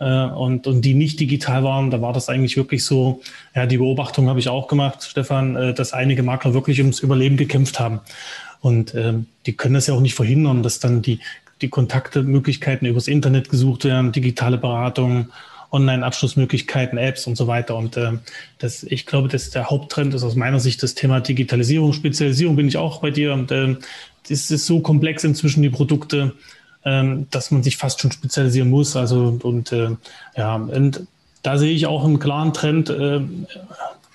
äh, und, und die nicht digital waren, da war das eigentlich wirklich so, ja, die Beobachtung habe ich auch gemacht, Stefan, äh, dass einige Makler wirklich ums Überleben gekämpft haben. Und äh, die können das ja auch nicht verhindern, dass dann die, die Kontakte, übers Internet gesucht werden, digitale Beratung Online-Abschlussmöglichkeiten, Apps und so weiter. Und äh, das, ich glaube, dass der Haupttrend ist aus meiner Sicht das Thema Digitalisierung, Spezialisierung bin ich auch bei dir. Und äh, es ist so komplex inzwischen die Produkte, äh, dass man sich fast schon spezialisieren muss. Also und äh, ja, und da sehe ich auch einen klaren Trend äh,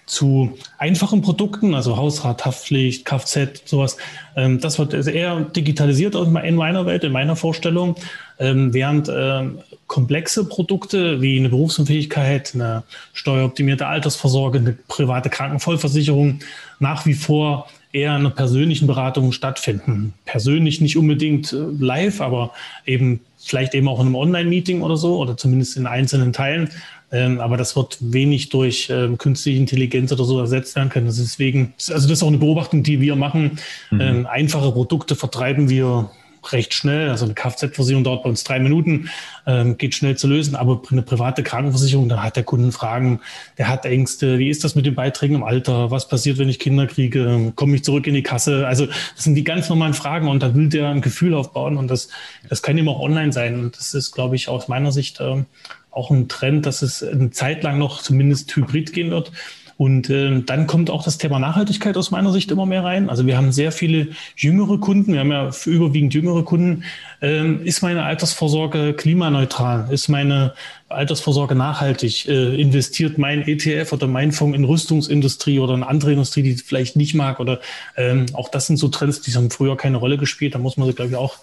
zu einfachen Produkten, also Hausrat, Haftpflicht, Kfz, sowas. Ähm, das wird eher digitalisiert in meiner Welt, in meiner Vorstellung, ähm, während ähm, komplexe Produkte wie eine Berufsunfähigkeit, eine steueroptimierte Altersvorsorge, eine private Krankenvollversicherung nach wie vor eher in einer persönlichen Beratung stattfinden. Persönlich nicht unbedingt äh, live, aber eben vielleicht eben auch in einem Online-Meeting oder so oder zumindest in einzelnen Teilen. Ähm, aber das wird wenig durch ähm, künstliche Intelligenz oder so ersetzt werden können. Deswegen, also das ist auch eine Beobachtung, die wir machen. Mhm. Ähm, einfache Produkte vertreiben wir recht schnell. Also eine Kfz-Versicherung dauert bei uns drei Minuten, ähm, geht schnell zu lösen. Aber eine private Krankenversicherung, da hat der Kunden Fragen, der hat Ängste. Wie ist das mit den Beiträgen im Alter? Was passiert, wenn ich Kinder kriege? Komme ich zurück in die Kasse? Also das sind die ganz normalen Fragen und da will der ein Gefühl aufbauen und das, das kann eben auch online sein. Und das ist, glaube ich, aus meiner Sicht äh, auch ein Trend, dass es eine Zeit lang noch zumindest hybrid gehen wird. Und äh, dann kommt auch das Thema Nachhaltigkeit aus meiner Sicht immer mehr rein. Also wir haben sehr viele jüngere Kunden, wir haben ja überwiegend jüngere Kunden. Ähm, ist meine Altersvorsorge klimaneutral? Ist meine Altersvorsorge nachhaltig? Äh, investiert mein ETF oder mein Fonds in Rüstungsindustrie oder eine andere Industrie, die es vielleicht nicht mag? Oder ähm, auch das sind so Trends, die haben früher keine Rolle gespielt. Da muss man sich, glaube ich, auch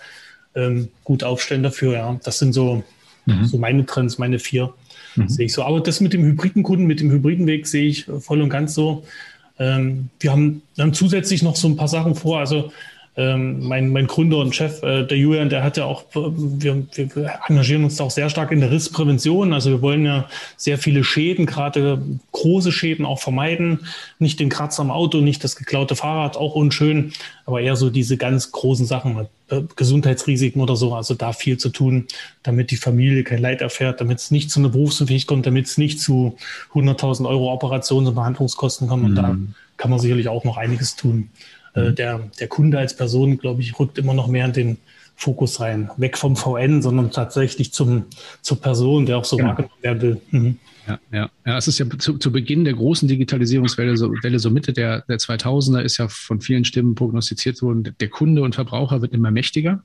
ähm, gut aufstellen dafür. Ja, das sind so Mhm. So meine Trends, meine vier mhm. sehe ich so. Aber das mit dem hybriden Kunden, mit dem hybriden Weg sehe ich voll und ganz so. Ähm, wir haben dann zusätzlich noch so ein paar Sachen vor. Also ähm, mein, mein Gründer und Chef, äh, der Julian, der hat ja auch, wir, wir engagieren uns da auch sehr stark in der Rissprävention. Also wir wollen ja sehr viele Schäden, gerade große Schäden auch vermeiden. Nicht den Kratzer am Auto, nicht das geklaute Fahrrad, auch unschön, aber eher so diese ganz großen Sachen, äh, Gesundheitsrisiken oder so. Also da viel zu tun, damit die Familie kein Leid erfährt, damit es nicht zu einer Berufsunfähigkeit kommt, damit es nicht zu 100.000 Euro Operations- und Behandlungskosten kommt. Und mhm. da kann man sicherlich auch noch einiges tun. Äh, mhm. der, der Kunde als Person, glaube ich, rückt immer noch mehr in den Fokus rein. Weg vom VN, sondern tatsächlich zum, zur Person, der auch so genau. wahrgenommen werden will. Mhm. Ja, ja, ja, es ist ja zu, zu Beginn der großen Digitalisierungswelle, so, Welle, so Mitte der, der 2000er, ist ja von vielen Stimmen prognostiziert worden, der Kunde und Verbraucher wird immer mächtiger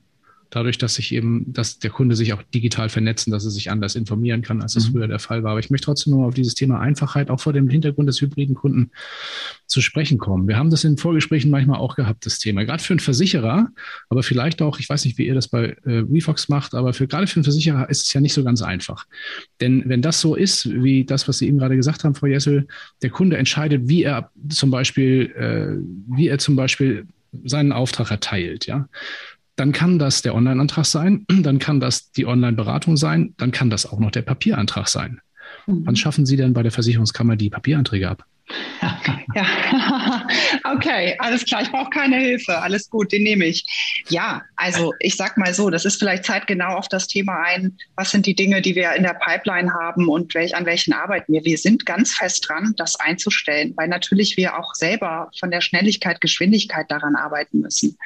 dadurch, dass sich eben, dass der Kunde sich auch digital vernetzen, dass er sich anders informieren kann, als das mhm. früher der Fall war. Aber ich möchte trotzdem nur auf dieses Thema Einfachheit auch vor dem Hintergrund des hybriden Kunden zu sprechen kommen. Wir haben das in Vorgesprächen manchmal auch gehabt, das Thema. Gerade für einen Versicherer, aber vielleicht auch, ich weiß nicht, wie ihr das bei äh, Refox macht, aber für gerade für einen Versicherer ist es ja nicht so ganz einfach. Denn wenn das so ist, wie das, was Sie eben gerade gesagt haben, Frau Jessel, der Kunde entscheidet, wie er zum Beispiel, äh, wie er zum Beispiel seinen Auftrag erteilt, ja dann kann das der Online-Antrag sein, dann kann das die Online-Beratung sein, dann kann das auch noch der Papierantrag sein. Mhm. Wann schaffen Sie denn bei der Versicherungskammer die Papieranträge ab? Ja, okay, alles klar. Ich brauche keine Hilfe. Alles gut, den nehme ich. Ja, also ich sag mal so, das ist vielleicht zeitgenau auf das Thema ein, was sind die Dinge, die wir in der Pipeline haben und welch, an welchen arbeiten wir. Wir sind ganz fest dran, das einzustellen, weil natürlich wir auch selber von der Schnelligkeit, Geschwindigkeit daran arbeiten müssen.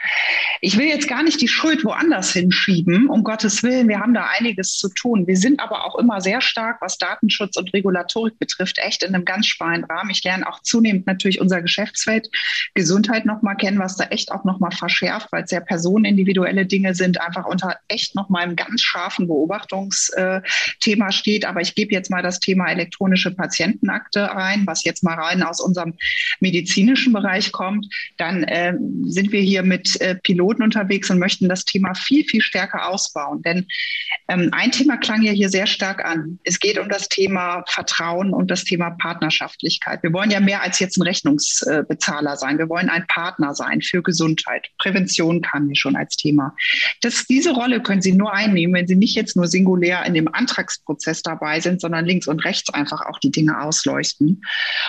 Ich will jetzt gar nicht die Schuld woanders hinschieben, um Gottes Willen. Wir haben da einiges zu tun. Wir sind aber auch immer sehr stark, was Datenschutz und Regulatorik betrifft, echt in einem ganz schmalen Rahmen. Ich lernen auch zunehmend natürlich unser Geschäftsfeld Gesundheit nochmal kennen, was da echt auch nochmal verschärft, weil es sehr personenindividuelle Dinge sind, einfach unter echt nochmal einem ganz scharfen Beobachtungsthema steht. Aber ich gebe jetzt mal das Thema elektronische Patientenakte rein, was jetzt mal rein aus unserem medizinischen Bereich kommt. Dann äh, sind wir hier mit äh, Piloten unterwegs und möchten das Thema viel, viel stärker ausbauen. Denn ähm, ein Thema klang ja hier sehr stark an. Es geht um das Thema Vertrauen und das Thema Partnerschaftlichkeit. Wir wollen ja mehr als jetzt ein Rechnungsbezahler sein. Wir wollen ein Partner sein für Gesundheit. Prävention kam hier schon als Thema. Das, diese Rolle können Sie nur einnehmen, wenn Sie nicht jetzt nur singulär in dem Antragsprozess dabei sind, sondern links und rechts einfach auch die Dinge ausleuchten.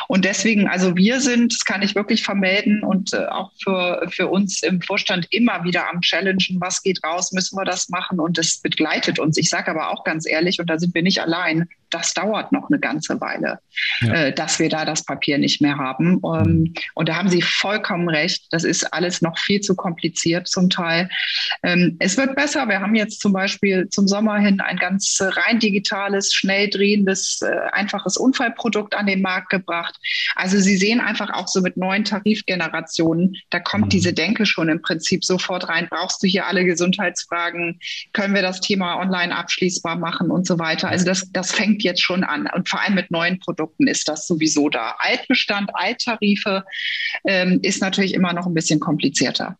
Und deswegen, also wir sind, das kann ich wirklich vermelden und äh, auch für, für uns im Vorstand immer wieder am Challengen, was geht raus, müssen wir das machen und das begleitet uns. Ich sage aber auch ganz ehrlich, und da sind wir nicht allein, das dauert noch eine ganze Weile, ja. äh, dass wir da das Papier nicht mehr haben. Ähm, mhm. Und da haben Sie vollkommen recht. Das ist alles noch viel zu kompliziert zum Teil. Ähm, es wird besser. Wir haben jetzt zum Beispiel zum Sommer hin ein ganz rein digitales, schnell drehendes, äh, einfaches Unfallprodukt an den Markt gebracht. Also Sie sehen einfach auch so mit neuen Tarifgenerationen, da kommt mhm. diese Denke schon im Prinzip sofort rein. Brauchst du hier alle Gesundheitsfragen? Können wir das Thema online abschließbar machen und so weiter? Also das, das fängt jetzt schon an. Und vor allem mit neuen Produkten ist das sowieso da. Altbestand, Alttarife ähm, ist natürlich immer noch ein bisschen komplizierter.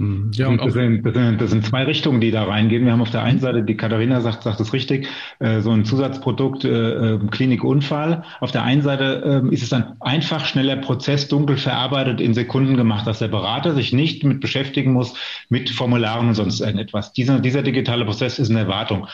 Mhm. Ja, und das, sind, das, sind, das sind zwei Richtungen, die da reingehen. Wir haben auf der einen Seite, die Katharina sagt, sagt es richtig, äh, so ein Zusatzprodukt, äh, äh, Klinikunfall. Auf der einen Seite äh, ist es ein einfach, schneller Prozess, dunkel verarbeitet, in Sekunden gemacht, dass der Berater sich nicht mit beschäftigen muss, mit Formularen und sonst irgendetwas. Dieser, dieser digitale Prozess ist eine Erwartung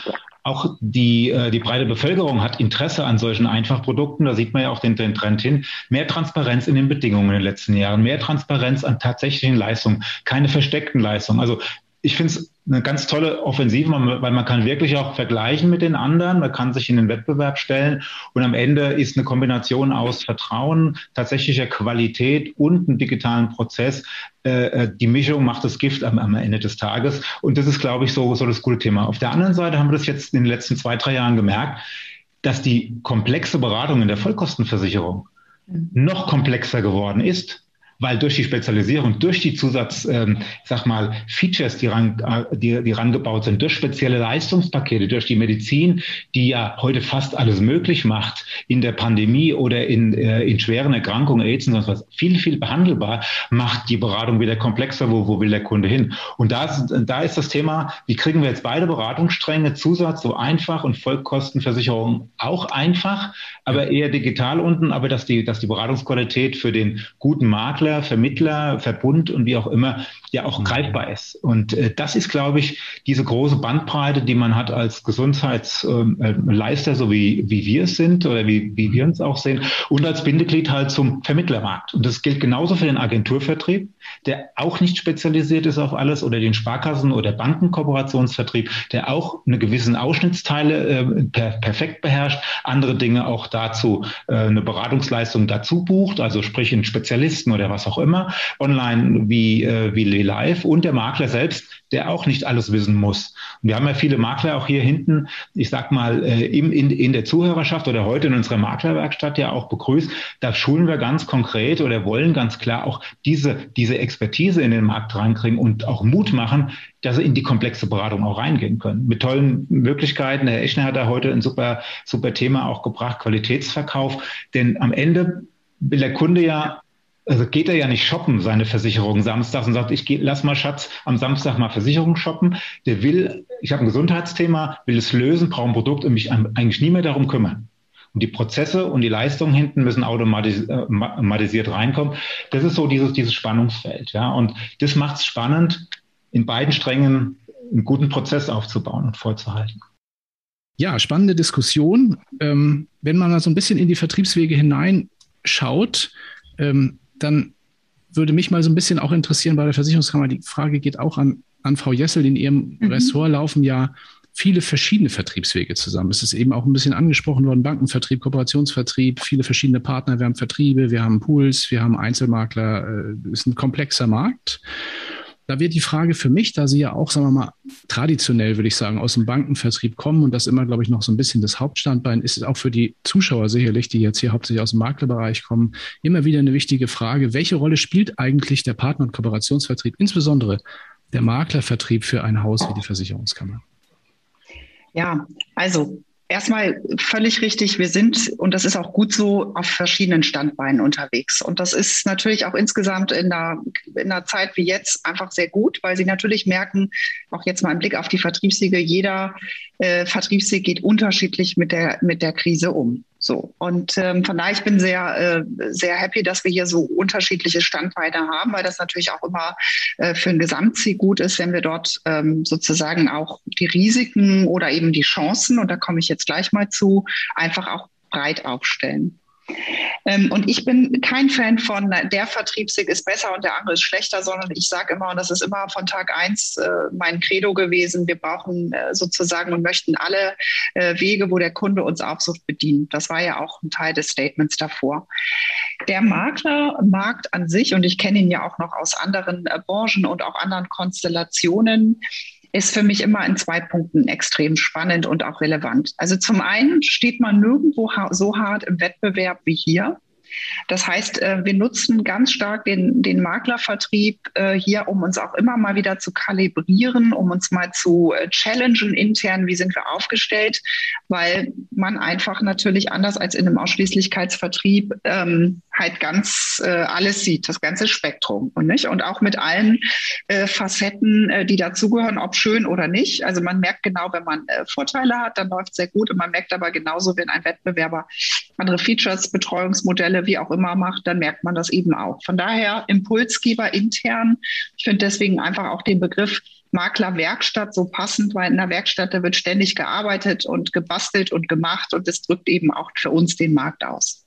auch die, äh, die breite Bevölkerung hat Interesse an solchen Einfachprodukten. Da sieht man ja auch den, den Trend hin. Mehr Transparenz in den Bedingungen in den letzten Jahren, mehr Transparenz an tatsächlichen Leistungen, keine versteckten Leistungen. Also ich finde es eine ganz tolle Offensive, weil man kann wirklich auch vergleichen mit den anderen, man kann sich in den Wettbewerb stellen und am Ende ist eine Kombination aus Vertrauen, tatsächlicher Qualität und einem digitalen Prozess. Äh, äh, die Mischung macht das Gift am, am Ende des Tages und das ist, glaube ich, so, so das gute Thema. Auf der anderen Seite haben wir das jetzt in den letzten zwei, drei Jahren gemerkt, dass die komplexe Beratung in der Vollkostenversicherung noch komplexer geworden ist weil durch die Spezialisierung, durch die Zusatz, ähm, ich sag mal, Features, die, ran, äh, die, die rangebaut sind, durch spezielle Leistungspakete, durch die Medizin, die ja heute fast alles möglich macht, in der Pandemie oder in, äh, in schweren Erkrankungen, AIDS und sonst was, viel, viel behandelbar, macht die Beratung wieder komplexer, wo, wo will der Kunde hin? Und da ist, da ist das Thema, wie kriegen wir jetzt beide Beratungsstränge, Zusatz so einfach und Vollkostenversicherung auch einfach, aber eher digital unten, aber dass die, dass die Beratungsqualität für den guten Makler Makler, Vermittler, Verbund und wie auch immer ja auch mhm. greifbar ist. Und äh, das ist, glaube ich, diese große Bandbreite, die man hat als Gesundheitsleister, so wie, wie wir es sind oder wie, wie wir uns auch sehen, und als Bindeglied halt zum Vermittlermarkt. Und das gilt genauso für den Agenturvertrieb, der auch nicht spezialisiert ist auf alles, oder den Sparkassen- oder Bankenkooperationsvertrieb, der auch eine gewissen Ausschnittsteile äh, per, perfekt beherrscht, andere Dinge auch dazu äh, eine Beratungsleistung dazu bucht, also sprich einen Spezialisten oder was auch immer, online wie, äh, wie Live und der Makler selbst, der auch nicht alles wissen muss. Und wir haben ja viele Makler auch hier hinten, ich sag mal, äh, im, in, in der Zuhörerschaft oder heute in unserer Maklerwerkstatt ja auch begrüßt. Da schulen wir ganz konkret oder wollen ganz klar auch diese, diese Expertise in den Markt reinkriegen und auch Mut machen, dass sie in die komplexe Beratung auch reingehen können. Mit tollen Möglichkeiten. Herr Eschner hat da heute ein super, super Thema auch gebracht, Qualitätsverkauf. Denn am Ende will der Kunde ja also geht er ja nicht shoppen, seine Versicherung samstags und sagt, ich geh, lass mal Schatz am Samstag mal Versicherung shoppen. Der will, ich habe ein Gesundheitsthema, will es lösen, brauche ein Produkt und mich eigentlich nie mehr darum kümmern. Und die Prozesse und die Leistungen hinten müssen äh, automatisiert reinkommen. Das ist so dieses, dieses Spannungsfeld. Ja? Und das macht es spannend, in beiden Strängen einen guten Prozess aufzubauen und vorzuhalten. Ja, spannende Diskussion. Ähm, wenn man mal so ein bisschen in die Vertriebswege hineinschaut, ähm, dann würde mich mal so ein bisschen auch interessieren bei der Versicherungskammer, die Frage geht auch an, an Frau Jessel, in ihrem mhm. Ressort laufen ja viele verschiedene Vertriebswege zusammen. Es ist eben auch ein bisschen angesprochen worden, Bankenvertrieb, Kooperationsvertrieb, viele verschiedene Partner. Wir haben Vertriebe, wir haben Pools, wir haben Einzelmakler. Es äh, ist ein komplexer Markt. Da wird die Frage für mich, da Sie ja auch, sagen wir mal, traditionell, würde ich sagen, aus dem Bankenvertrieb kommen und das immer, glaube ich, noch so ein bisschen das Hauptstandbein ist, auch für die Zuschauer sicherlich, die jetzt hier hauptsächlich aus dem Maklerbereich kommen, immer wieder eine wichtige Frage. Welche Rolle spielt eigentlich der Partner- und Kooperationsvertrieb, insbesondere der Maklervertrieb für ein Haus wie die Versicherungskammer? Ja, also Erstmal völlig richtig. Wir sind, und das ist auch gut so, auf verschiedenen Standbeinen unterwegs. Und das ist natürlich auch insgesamt in einer, in einer Zeit wie jetzt einfach sehr gut, weil Sie natürlich merken, auch jetzt mal im Blick auf die Vertriebssiege, jeder äh, Vertriebssieg geht unterschiedlich mit der, mit der Krise um. So. Und ähm, von daher, ich bin sehr, äh, sehr happy, dass wir hier so unterschiedliche Standbeine haben, weil das natürlich auch immer äh, für ein Gesamtziel gut ist, wenn wir dort ähm, sozusagen auch die Risiken oder eben die Chancen, und da komme ich jetzt gleich mal zu, einfach auch breit aufstellen. Ähm, und ich bin kein Fan von, der Vertriebsweg ist besser und der andere ist schlechter, sondern ich sage immer, und das ist immer von Tag eins äh, mein Credo gewesen, wir brauchen äh, sozusagen und möchten alle äh, Wege, wo der Kunde uns Aufsucht bedient. Das war ja auch ein Teil des Statements davor. Der Maklermarkt an sich, und ich kenne ihn ja auch noch aus anderen Branchen und auch anderen Konstellationen, ist für mich immer in zwei Punkten extrem spannend und auch relevant. Also zum einen steht man nirgendwo so hart im Wettbewerb wie hier. Das heißt, äh, wir nutzen ganz stark den, den Maklervertrieb äh, hier, um uns auch immer mal wieder zu kalibrieren, um uns mal zu äh, challengen intern, wie sind wir aufgestellt, weil man einfach natürlich anders als in einem Ausschließlichkeitsvertrieb ähm, halt ganz alles sieht, das ganze Spektrum und nicht und auch mit allen Facetten, die dazugehören, ob schön oder nicht. Also man merkt genau, wenn man Vorteile hat, dann läuft es sehr gut und man merkt aber genauso, wenn ein Wettbewerber andere Features, Betreuungsmodelle, wie auch immer macht, dann merkt man das eben auch. Von daher Impulsgeber intern. Ich finde deswegen einfach auch den Begriff Maklerwerkstatt so passend, weil in der Werkstatt, da wird ständig gearbeitet und gebastelt und gemacht und das drückt eben auch für uns den Markt aus.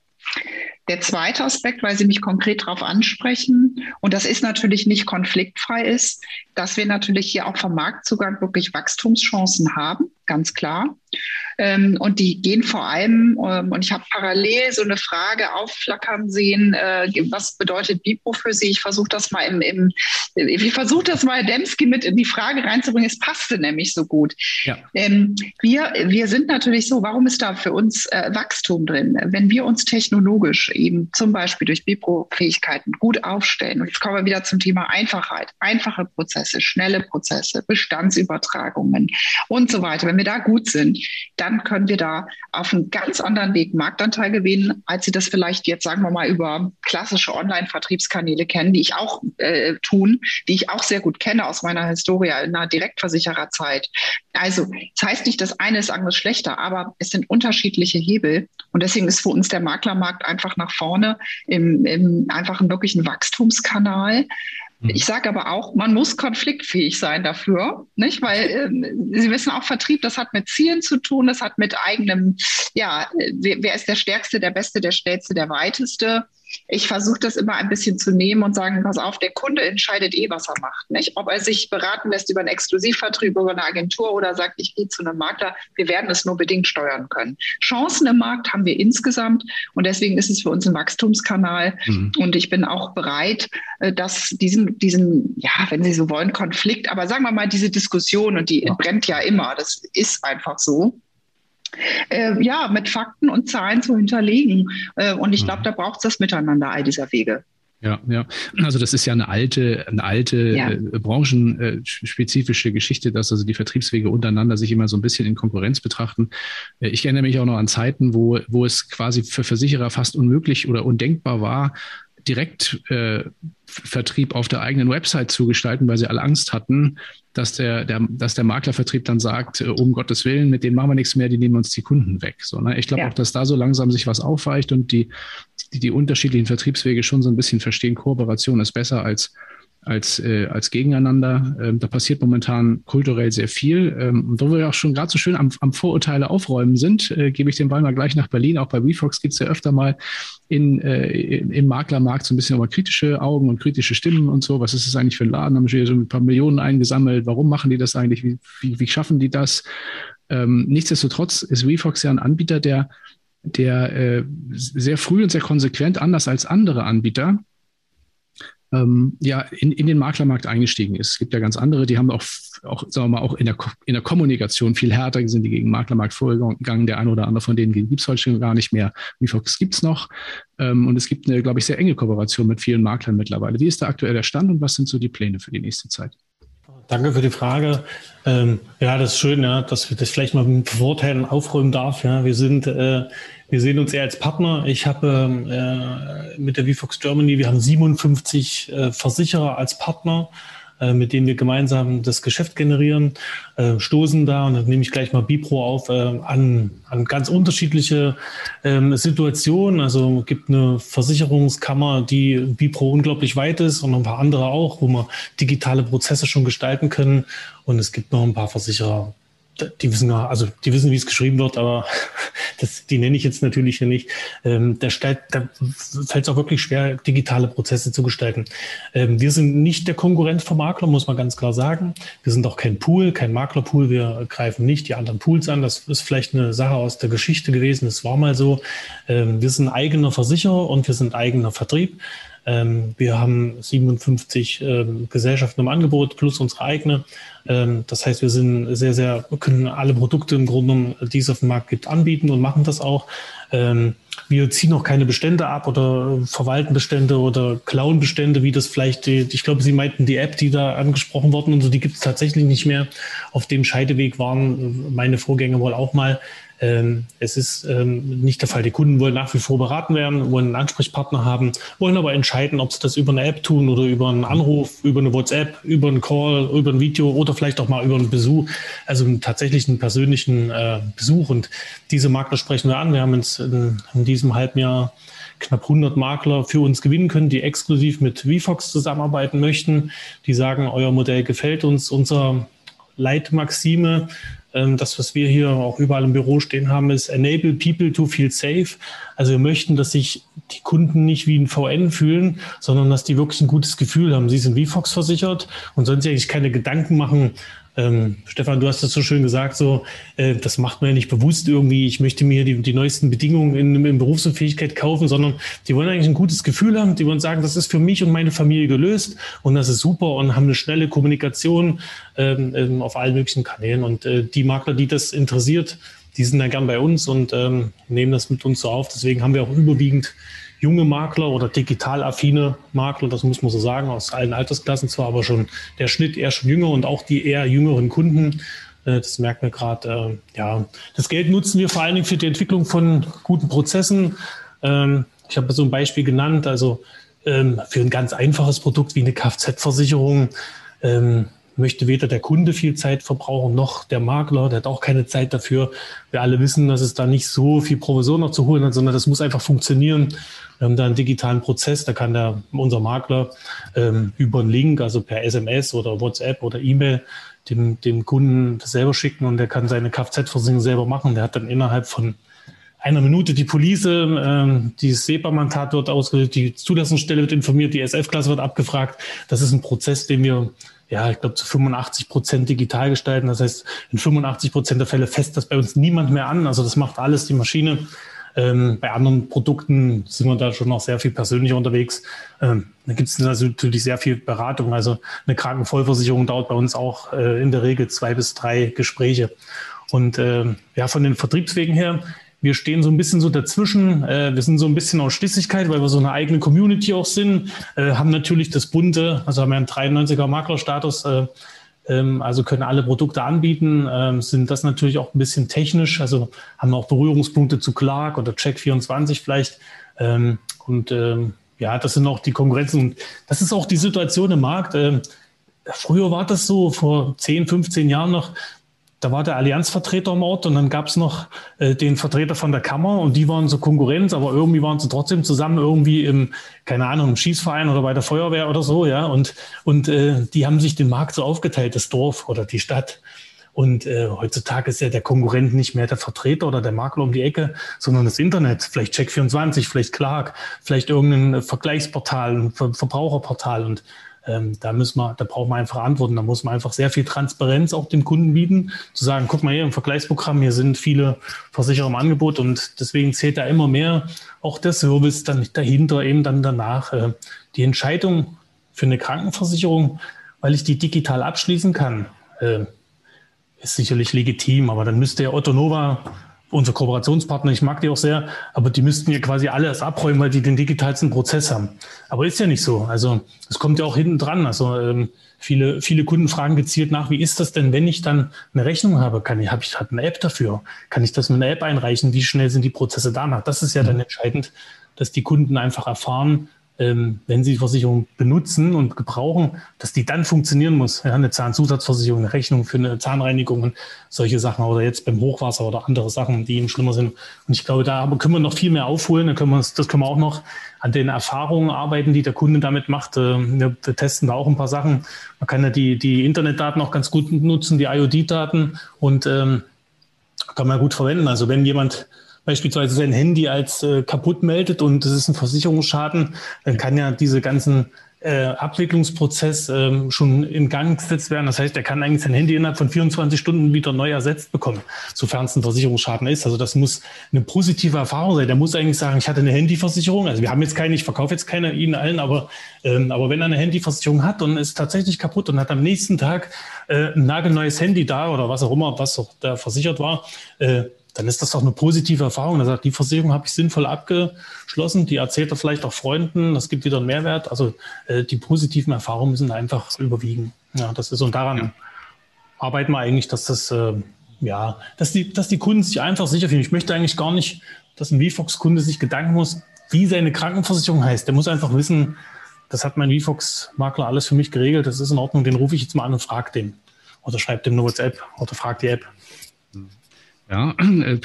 Der zweite Aspekt, weil Sie mich konkret darauf ansprechen, und das ist natürlich nicht konfliktfrei ist, dass wir natürlich hier auch vom Marktzugang wirklich Wachstumschancen haben, ganz klar. Ähm, und die gehen vor allem, ähm, und ich habe parallel so eine Frage aufflackern sehen, äh, was bedeutet Bipro für Sie? Ich versuche das mal im, im ich versuche das mal Demski mit in die Frage reinzubringen. Es passte nämlich so gut. Ja. Ähm, wir, wir sind natürlich so, warum ist da für uns äh, Wachstum drin? Wenn wir uns technologisch eben zum Beispiel durch Bipro-Fähigkeiten gut aufstellen, und jetzt kommen wir wieder zum Thema Einfachheit, einfache Prozesse, schnelle Prozesse, Bestandsübertragungen und so weiter. Wenn wir da gut sind, dann können wir da auf einen ganz anderen Weg Marktanteil gewinnen, als Sie das vielleicht jetzt, sagen wir mal, über klassische Online-Vertriebskanäle kennen, die ich auch äh, tun, die ich auch sehr gut kenne aus meiner Historie in einer Direktversichererzeit. Also, das heißt nicht, das eine ist anderes schlechter, aber es sind unterschiedliche Hebel. Und deswegen ist für uns der Maklermarkt einfach nach vorne im, im einfach einen wirklichen Wachstumskanal. Mhm. Ich sage aber auch, man muss konfliktfähig sein dafür, nicht? Weil äh, Sie wissen auch, Vertrieb, das hat mit Zielen zu tun, das hat mit eigenem, ja, wer, wer ist der Stärkste, der Beste, der Schnellste, der Weiteste ich versuche das immer ein bisschen zu nehmen und sagen, pass auf, der Kunde entscheidet eh, was er macht. Nicht? Ob er sich beraten lässt über einen Exklusivvertrieb, über eine Agentur oder sagt, ich gehe zu einem Makler, wir werden es nur bedingt steuern können. Chancen im Markt haben wir insgesamt und deswegen ist es für uns ein Wachstumskanal. Mhm. Und ich bin auch bereit, äh, dass diesen, diesen, ja, wenn Sie so wollen, Konflikt, aber sagen wir mal, diese Diskussion und die brennt ja immer, das ist einfach so äh, ja, mit Fakten und Zahlen zu hinterlegen. Äh, und ich glaube, mhm. da braucht es das Miteinander all dieser Wege. Ja, ja. Also das ist ja eine alte, eine alte ja. äh, branchenspezifische Geschichte, dass also die Vertriebswege untereinander sich immer so ein bisschen in Konkurrenz betrachten. Äh, ich erinnere mich auch noch an Zeiten, wo, wo es quasi für Versicherer fast unmöglich oder undenkbar war, direkt äh, auf der eigenen Website zu gestalten, weil sie alle Angst hatten, dass der, der, dass der Maklervertrieb dann sagt, äh, um Gottes Willen, mit denen machen wir nichts mehr, die nehmen uns die Kunden weg. So, ne? Ich glaube ja. auch, dass da so langsam sich was aufweicht und die, die, die unterschiedlichen Vertriebswege schon so ein bisschen verstehen, Kooperation ist besser als als, äh, als gegeneinander. Ähm, da passiert momentan kulturell sehr viel. Ähm, und wo wir auch schon gerade so schön am, am Vorurteile aufräumen sind, äh, gebe ich den Ball mal gleich nach Berlin. Auch bei WeFox gibt es ja öfter mal in, äh, im Maklermarkt so ein bisschen aber kritische Augen und kritische Stimmen und so. Was ist das eigentlich für ein Laden? Haben wir so ein paar Millionen eingesammelt? Warum machen die das eigentlich? Wie, wie, wie schaffen die das? Ähm, nichtsdestotrotz ist WeFox ja ein Anbieter, der der äh, sehr früh und sehr konsequent, anders als andere Anbieter, ähm, ja, in, in den Maklermarkt eingestiegen ist. Es gibt ja ganz andere, die haben auch, auch sagen wir mal, auch in der, in der Kommunikation viel härter sind die gegen Maklermarkt vorgegangen. Der eine oder andere von denen gibt es heute schon gar nicht mehr. WeFox gibt es noch. Ähm, und es gibt eine, glaube ich, sehr enge Kooperation mit vielen Maklern mittlerweile. Wie ist da aktuell der Stand und was sind so die Pläne für die nächste Zeit? Danke für die Frage. Ähm, ja, das ist schön, ja, dass wir das vielleicht mal mit Vorteilen aufräumen darf. Ja, wir sind äh, wir sehen uns eher als Partner. Ich habe äh, mit der VFox Germany, wir haben 57 äh, Versicherer als Partner, äh, mit denen wir gemeinsam das Geschäft generieren, äh, stoßen da, und dann nehme ich gleich mal Bipro auf, äh, an, an ganz unterschiedliche ähm, Situationen. Also gibt eine Versicherungskammer, die Bipro unglaublich weit ist und ein paar andere auch, wo wir digitale Prozesse schon gestalten können. Und es gibt noch ein paar Versicherer, die wissen ja, also die wissen, wie es geschrieben wird, aber das, die nenne ich jetzt natürlich hier nicht. Ähm, da, stellt, da fällt es auch wirklich schwer, digitale Prozesse zu gestalten. Ähm, wir sind nicht der Konkurrent vom Makler, muss man ganz klar sagen. Wir sind auch kein Pool, kein Maklerpool. Wir greifen nicht die anderen Pools an. Das ist vielleicht eine Sache aus der Geschichte gewesen. Das war mal so. Ähm, wir sind eigener Versicherer und wir sind eigener Vertrieb. Ähm, wir haben 57 ähm, Gesellschaften im Angebot plus unsere eigene. Ähm, das heißt, wir sind sehr, sehr, können alle Produkte im Grunde genommen, die es auf dem Markt gibt, anbieten und machen das auch. Ähm, wir ziehen auch keine Bestände ab oder verwalten Bestände oder klauen Bestände, wie das vielleicht, die, ich glaube, Sie meinten die App, die da angesprochen worden und so, die gibt es tatsächlich nicht mehr. Auf dem Scheideweg waren meine Vorgänger wohl auch mal. Ähm, es ist ähm, nicht der Fall. Die Kunden wollen nach wie vor beraten werden, wollen einen Ansprechpartner haben, wollen aber entscheiden, ob sie das über eine App tun oder über einen Anruf, über eine WhatsApp, über einen Call, über ein Video oder vielleicht auch mal über einen Besuch, also einen tatsächlichen persönlichen äh, Besuch. Und diese Makler sprechen wir an. Wir haben uns in, in diesem Halbjahr knapp 100 Makler für uns gewinnen können, die exklusiv mit VFox zusammenarbeiten möchten. Die sagen, euer Modell gefällt uns. Unser Leitmaxime das, was wir hier auch überall im Büro stehen haben, ist Enable People to Feel Safe. Also wir möchten, dass sich die Kunden nicht wie ein VN fühlen, sondern dass die wirklich ein gutes Gefühl haben. Sie sind wie Fox versichert und sollen sich eigentlich keine Gedanken machen, ähm, Stefan, du hast das so schön gesagt, so, äh, das macht man ja nicht bewusst irgendwie, ich möchte mir die, die neuesten Bedingungen in, in Berufsunfähigkeit kaufen, sondern die wollen eigentlich ein gutes Gefühl haben, die wollen sagen, das ist für mich und meine Familie gelöst und das ist super und haben eine schnelle Kommunikation ähm, ähm, auf allen möglichen Kanälen. Und äh, die Makler, die das interessiert, die sind dann gern bei uns und ähm, nehmen das mit uns so auf. Deswegen haben wir auch überwiegend junge Makler oder digital affine Makler, das muss man so sagen, aus allen Altersklassen zwar, aber schon der Schnitt eher schon jünger und auch die eher jüngeren Kunden. Äh, das merkt man gerade. Äh, ja, das Geld nutzen wir vor allen Dingen für die Entwicklung von guten Prozessen. Ähm, ich habe so ein Beispiel genannt, also ähm, für ein ganz einfaches Produkt wie eine Kfz-Versicherung ähm, möchte weder der Kunde viel Zeit verbrauchen noch der Makler, der hat auch keine Zeit dafür. Wir alle wissen, dass es da nicht so viel Provision noch zu holen hat, sondern das muss einfach funktionieren. Wir haben da einen digitalen Prozess, da kann der, unser Makler ähm, über einen Link, also per SMS oder WhatsApp oder E-Mail, dem, dem Kunden das selber schicken und der kann seine Kfz-Versicherung selber machen. Der hat dann innerhalb von einer Minute die Police, ähm, die SEPA-Mandat wird ausgelöst, die Zulassungsstelle wird informiert, die SF-Klasse wird abgefragt. Das ist ein Prozess, den wir ja, ich glaube, zu 85 Prozent digital gestalten. Das heißt, in 85 Prozent der Fälle fest das bei uns niemand mehr an. Also das macht alles die Maschine. Ähm, bei anderen Produkten sind wir da schon noch sehr viel persönlicher unterwegs. Ähm, da gibt es natürlich sehr viel Beratung. Also eine Krankenvollversicherung dauert bei uns auch äh, in der Regel zwei bis drei Gespräche. Und äh, ja, von den Vertriebswegen her, wir stehen so ein bisschen so dazwischen. Äh, wir sind so ein bisschen aus Schlüssigkeit, weil wir so eine eigene Community auch sind. Äh, haben natürlich das bunte, also haben wir einen 93er Maklerstatus, äh, ähm, also können alle Produkte anbieten, ähm, sind das natürlich auch ein bisschen technisch, also haben auch Berührungspunkte zu Clark oder Check24 vielleicht. Ähm, und ähm, ja, das sind auch die Konkurrenzen. Und das ist auch die Situation im Markt. Ähm, früher war das so, vor 10, 15 Jahren noch, da war der Allianzvertreter im Ort und dann gab es noch äh, den Vertreter von der Kammer und die waren so Konkurrenz, aber irgendwie waren sie trotzdem zusammen irgendwie im, keine Ahnung, im Schießverein oder bei der Feuerwehr oder so, ja. Und, und äh, die haben sich den Markt so aufgeteilt, das Dorf oder die Stadt. Und äh, heutzutage ist ja der Konkurrent nicht mehr der Vertreter oder der Makler um die Ecke, sondern das Internet. Vielleicht Check24, vielleicht Clark, vielleicht irgendein Vergleichsportal, Ver Verbraucherportal. Und ähm, da müssen wir, da brauchen wir einfach Antworten. Da muss man einfach sehr viel Transparenz auch dem Kunden bieten, zu sagen, guck mal hier im Vergleichsprogramm, hier sind viele Versicherer im Angebot und deswegen zählt da immer mehr auch der Service dann dahinter, eben dann danach. Äh, die Entscheidung für eine Krankenversicherung, weil ich die digital abschließen kann, äh, ist sicherlich legitim, aber dann müsste ja Otto Nova unser Kooperationspartner, ich mag die auch sehr, aber die müssten ja quasi alles abräumen, weil die den digitalsten Prozess haben. Aber ist ja nicht so. Also es kommt ja auch hinten dran. Also ähm, viele, viele Kunden fragen gezielt nach, wie ist das denn, wenn ich dann eine Rechnung habe? Kann ich, habe ich halt eine App dafür? Kann ich das mit einer App einreichen? Wie schnell sind die Prozesse danach? Das ist ja dann mhm. entscheidend, dass die Kunden einfach erfahren, ähm, wenn Sie die Versicherung benutzen und gebrauchen, dass die dann funktionieren muss. Ja, eine Zahnzusatzversicherung, eine Rechnung für eine Zahnreinigung und solche Sachen oder jetzt beim Hochwasser oder andere Sachen, die eben schlimmer sind. Und ich glaube, da können wir noch viel mehr aufholen. Da können wir, das können wir auch noch an den Erfahrungen arbeiten, die der Kunde damit macht. Ähm, wir, wir testen da auch ein paar Sachen. Man kann ja die, die Internetdaten auch ganz gut nutzen, die IoD-Daten und ähm, kann man gut verwenden. Also wenn jemand beispielsweise sein Handy als äh, kaputt meldet und es ist ein Versicherungsschaden, dann kann ja diese ganzen äh, Abwicklungsprozess ähm, schon in Gang gesetzt werden. Das heißt, er kann eigentlich sein Handy innerhalb von 24 Stunden wieder neu ersetzt bekommen, sofern es ein Versicherungsschaden ist. Also das muss eine positive Erfahrung sein. Der muss eigentlich sagen, ich hatte eine Handyversicherung. Also wir haben jetzt keine, ich verkaufe jetzt keine Ihnen allen, aber, ähm, aber wenn er eine Handyversicherung hat und ist tatsächlich kaputt und hat am nächsten Tag äh, ein nagelneues Handy da oder was auch immer, was auch da versichert war, äh, dann ist das doch eine positive Erfahrung. Er sagt, die Versicherung habe ich sinnvoll abgeschlossen, die erzählt er vielleicht auch Freunden, das gibt wieder einen Mehrwert. Also äh, die positiven Erfahrungen müssen einfach überwiegen. Ja, das ist und daran ja. arbeiten wir eigentlich, dass das, äh, ja, dass die, dass die Kunden sich einfach sicher fühlen. Ich möchte eigentlich gar nicht, dass ein VFox-Kunde sich Gedanken muss, wie seine Krankenversicherung heißt. Der muss einfach wissen, das hat mein VFox-Makler alles für mich geregelt, das ist in Ordnung, den rufe ich jetzt mal an und frage den. Oder schreibt dem eine WhatsApp oder fragt die App. Ja, äh,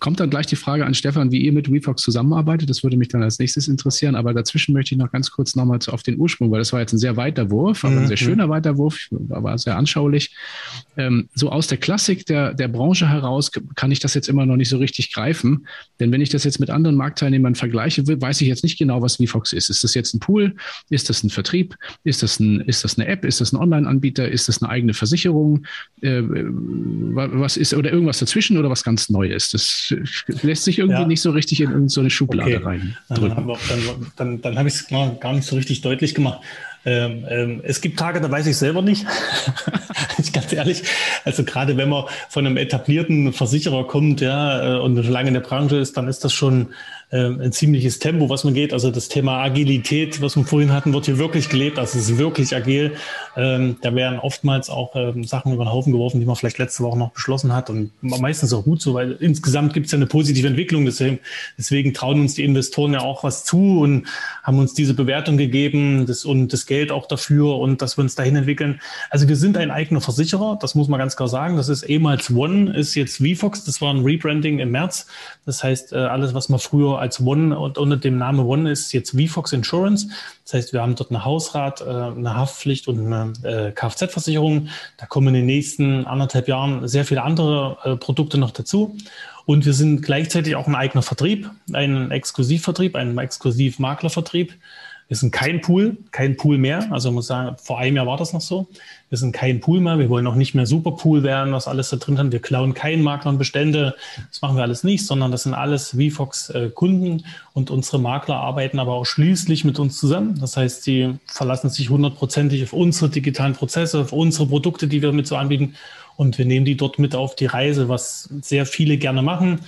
kommt dann gleich die Frage an Stefan, wie ihr mit WeFox zusammenarbeitet. Das würde mich dann als nächstes interessieren. Aber dazwischen möchte ich noch ganz kurz nochmal auf den Ursprung, weil das war jetzt ein sehr weiter Wurf, aber ein sehr mhm. schöner weiter Wurf, war sehr anschaulich. Ähm, so aus der Klassik der, der Branche heraus kann ich das jetzt immer noch nicht so richtig greifen. Denn wenn ich das jetzt mit anderen Marktteilnehmern vergleiche, weiß ich jetzt nicht genau, was WeFox ist. Ist das jetzt ein Pool? Ist das ein Vertrieb? Ist das, ein, ist das eine App? Ist das ein Online-Anbieter? Ist das eine eigene Versicherung? Äh, was ist oder irgendwas dazwischen oder was ganz Neues? Das lässt sich irgendwie ja. nicht so richtig in irgendeine Schublade okay. rein. Dann, dann, dann, dann habe ich es gar nicht so richtig deutlich gemacht. Ähm, ähm, es gibt Tage, da weiß ich selber nicht. ich ganz ehrlich. Also gerade wenn man von einem etablierten Versicherer kommt, ja, äh, und schon lange in der Branche ist, dann ist das schon ein ziemliches Tempo, was man geht. Also das Thema Agilität, was wir vorhin hatten, wird hier wirklich gelebt. Also es ist wirklich agil. Ähm, da werden oftmals auch ähm, Sachen über den Haufen geworfen, die man vielleicht letzte Woche noch beschlossen hat. Und meistens auch gut so, weil insgesamt gibt es ja eine positive Entwicklung. Deswegen, deswegen trauen uns die Investoren ja auch was zu und haben uns diese Bewertung gegeben das, und das Geld auch dafür und dass wir uns dahin entwickeln. Also wir sind ein eigener Versicherer, das muss man ganz klar sagen. Das ist ehemals One, ist jetzt VFox. Das war ein Rebranding im März. Das heißt, äh, alles, was man früher als One und unter dem Namen One ist jetzt VFox Insurance. Das heißt, wir haben dort eine Hausrat, äh, eine Haftpflicht und eine äh, Kfz-Versicherung. Da kommen in den nächsten anderthalb Jahren sehr viele andere äh, Produkte noch dazu. Und wir sind gleichzeitig auch ein eigener Vertrieb, ein Exklusivvertrieb, ein Exklusivmaklervertrieb. Wir sind kein Pool, kein Pool mehr. Also muss sagen, vor einem Jahr war das noch so. Wir sind kein Pool mehr. Wir wollen auch nicht mehr Superpool werden, was alles da drin hat. Wir klauen keinen Makler und Bestände. Das machen wir alles nicht, sondern das sind alles VFox-Kunden äh, und unsere Makler arbeiten aber auch schließlich mit uns zusammen. Das heißt, sie verlassen sich hundertprozentig auf unsere digitalen Prozesse, auf unsere Produkte, die wir mit so anbieten. Und wir nehmen die dort mit auf die Reise, was sehr viele gerne machen.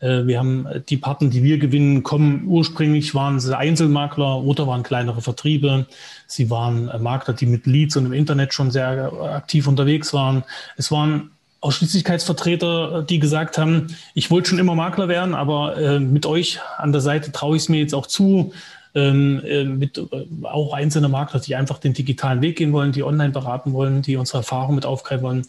Äh, wir haben äh, die Partner, die wir gewinnen, kommen ursprünglich waren sie Einzelmakler oder waren kleinere Vertriebe. Sie waren äh, Makler, die mit Leads und im Internet schon sehr aktiv unterwegs waren. Es waren Ausschließlichkeitsvertreter, die gesagt haben, ich wollte schon immer Makler werden, aber äh, mit euch an der Seite traue ich es mir jetzt auch zu. Ähm, äh, mit äh, auch einzelne Makler, die einfach den digitalen Weg gehen wollen, die online beraten wollen, die unsere Erfahrung mit aufgreifen wollen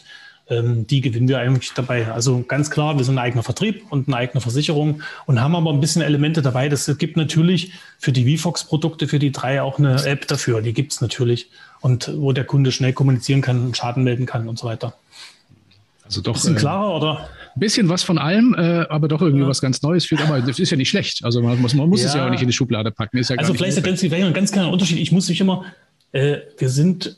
ähm, die gewinnen wir eigentlich dabei. Also ganz klar, wir sind ein eigener Vertrieb und eine eigene Versicherung und haben aber ein bisschen Elemente dabei. Das gibt natürlich für die VFox-Produkte, für die drei auch eine App dafür. Die gibt es natürlich. Und wo der Kunde schnell kommunizieren kann, Schaden melden kann und so weiter. Also doch. Bisschen äh, klarer, oder? Ein bisschen was von allem, äh, aber doch irgendwie ja. was ganz Neues fühlt. Aber das ist ja nicht schlecht. Also man muss, man muss ja. es ja auch nicht in die Schublade packen. Ja also vielleicht ist ganz, ein ganz kleiner Unterschied. Ich muss mich immer, äh, wir sind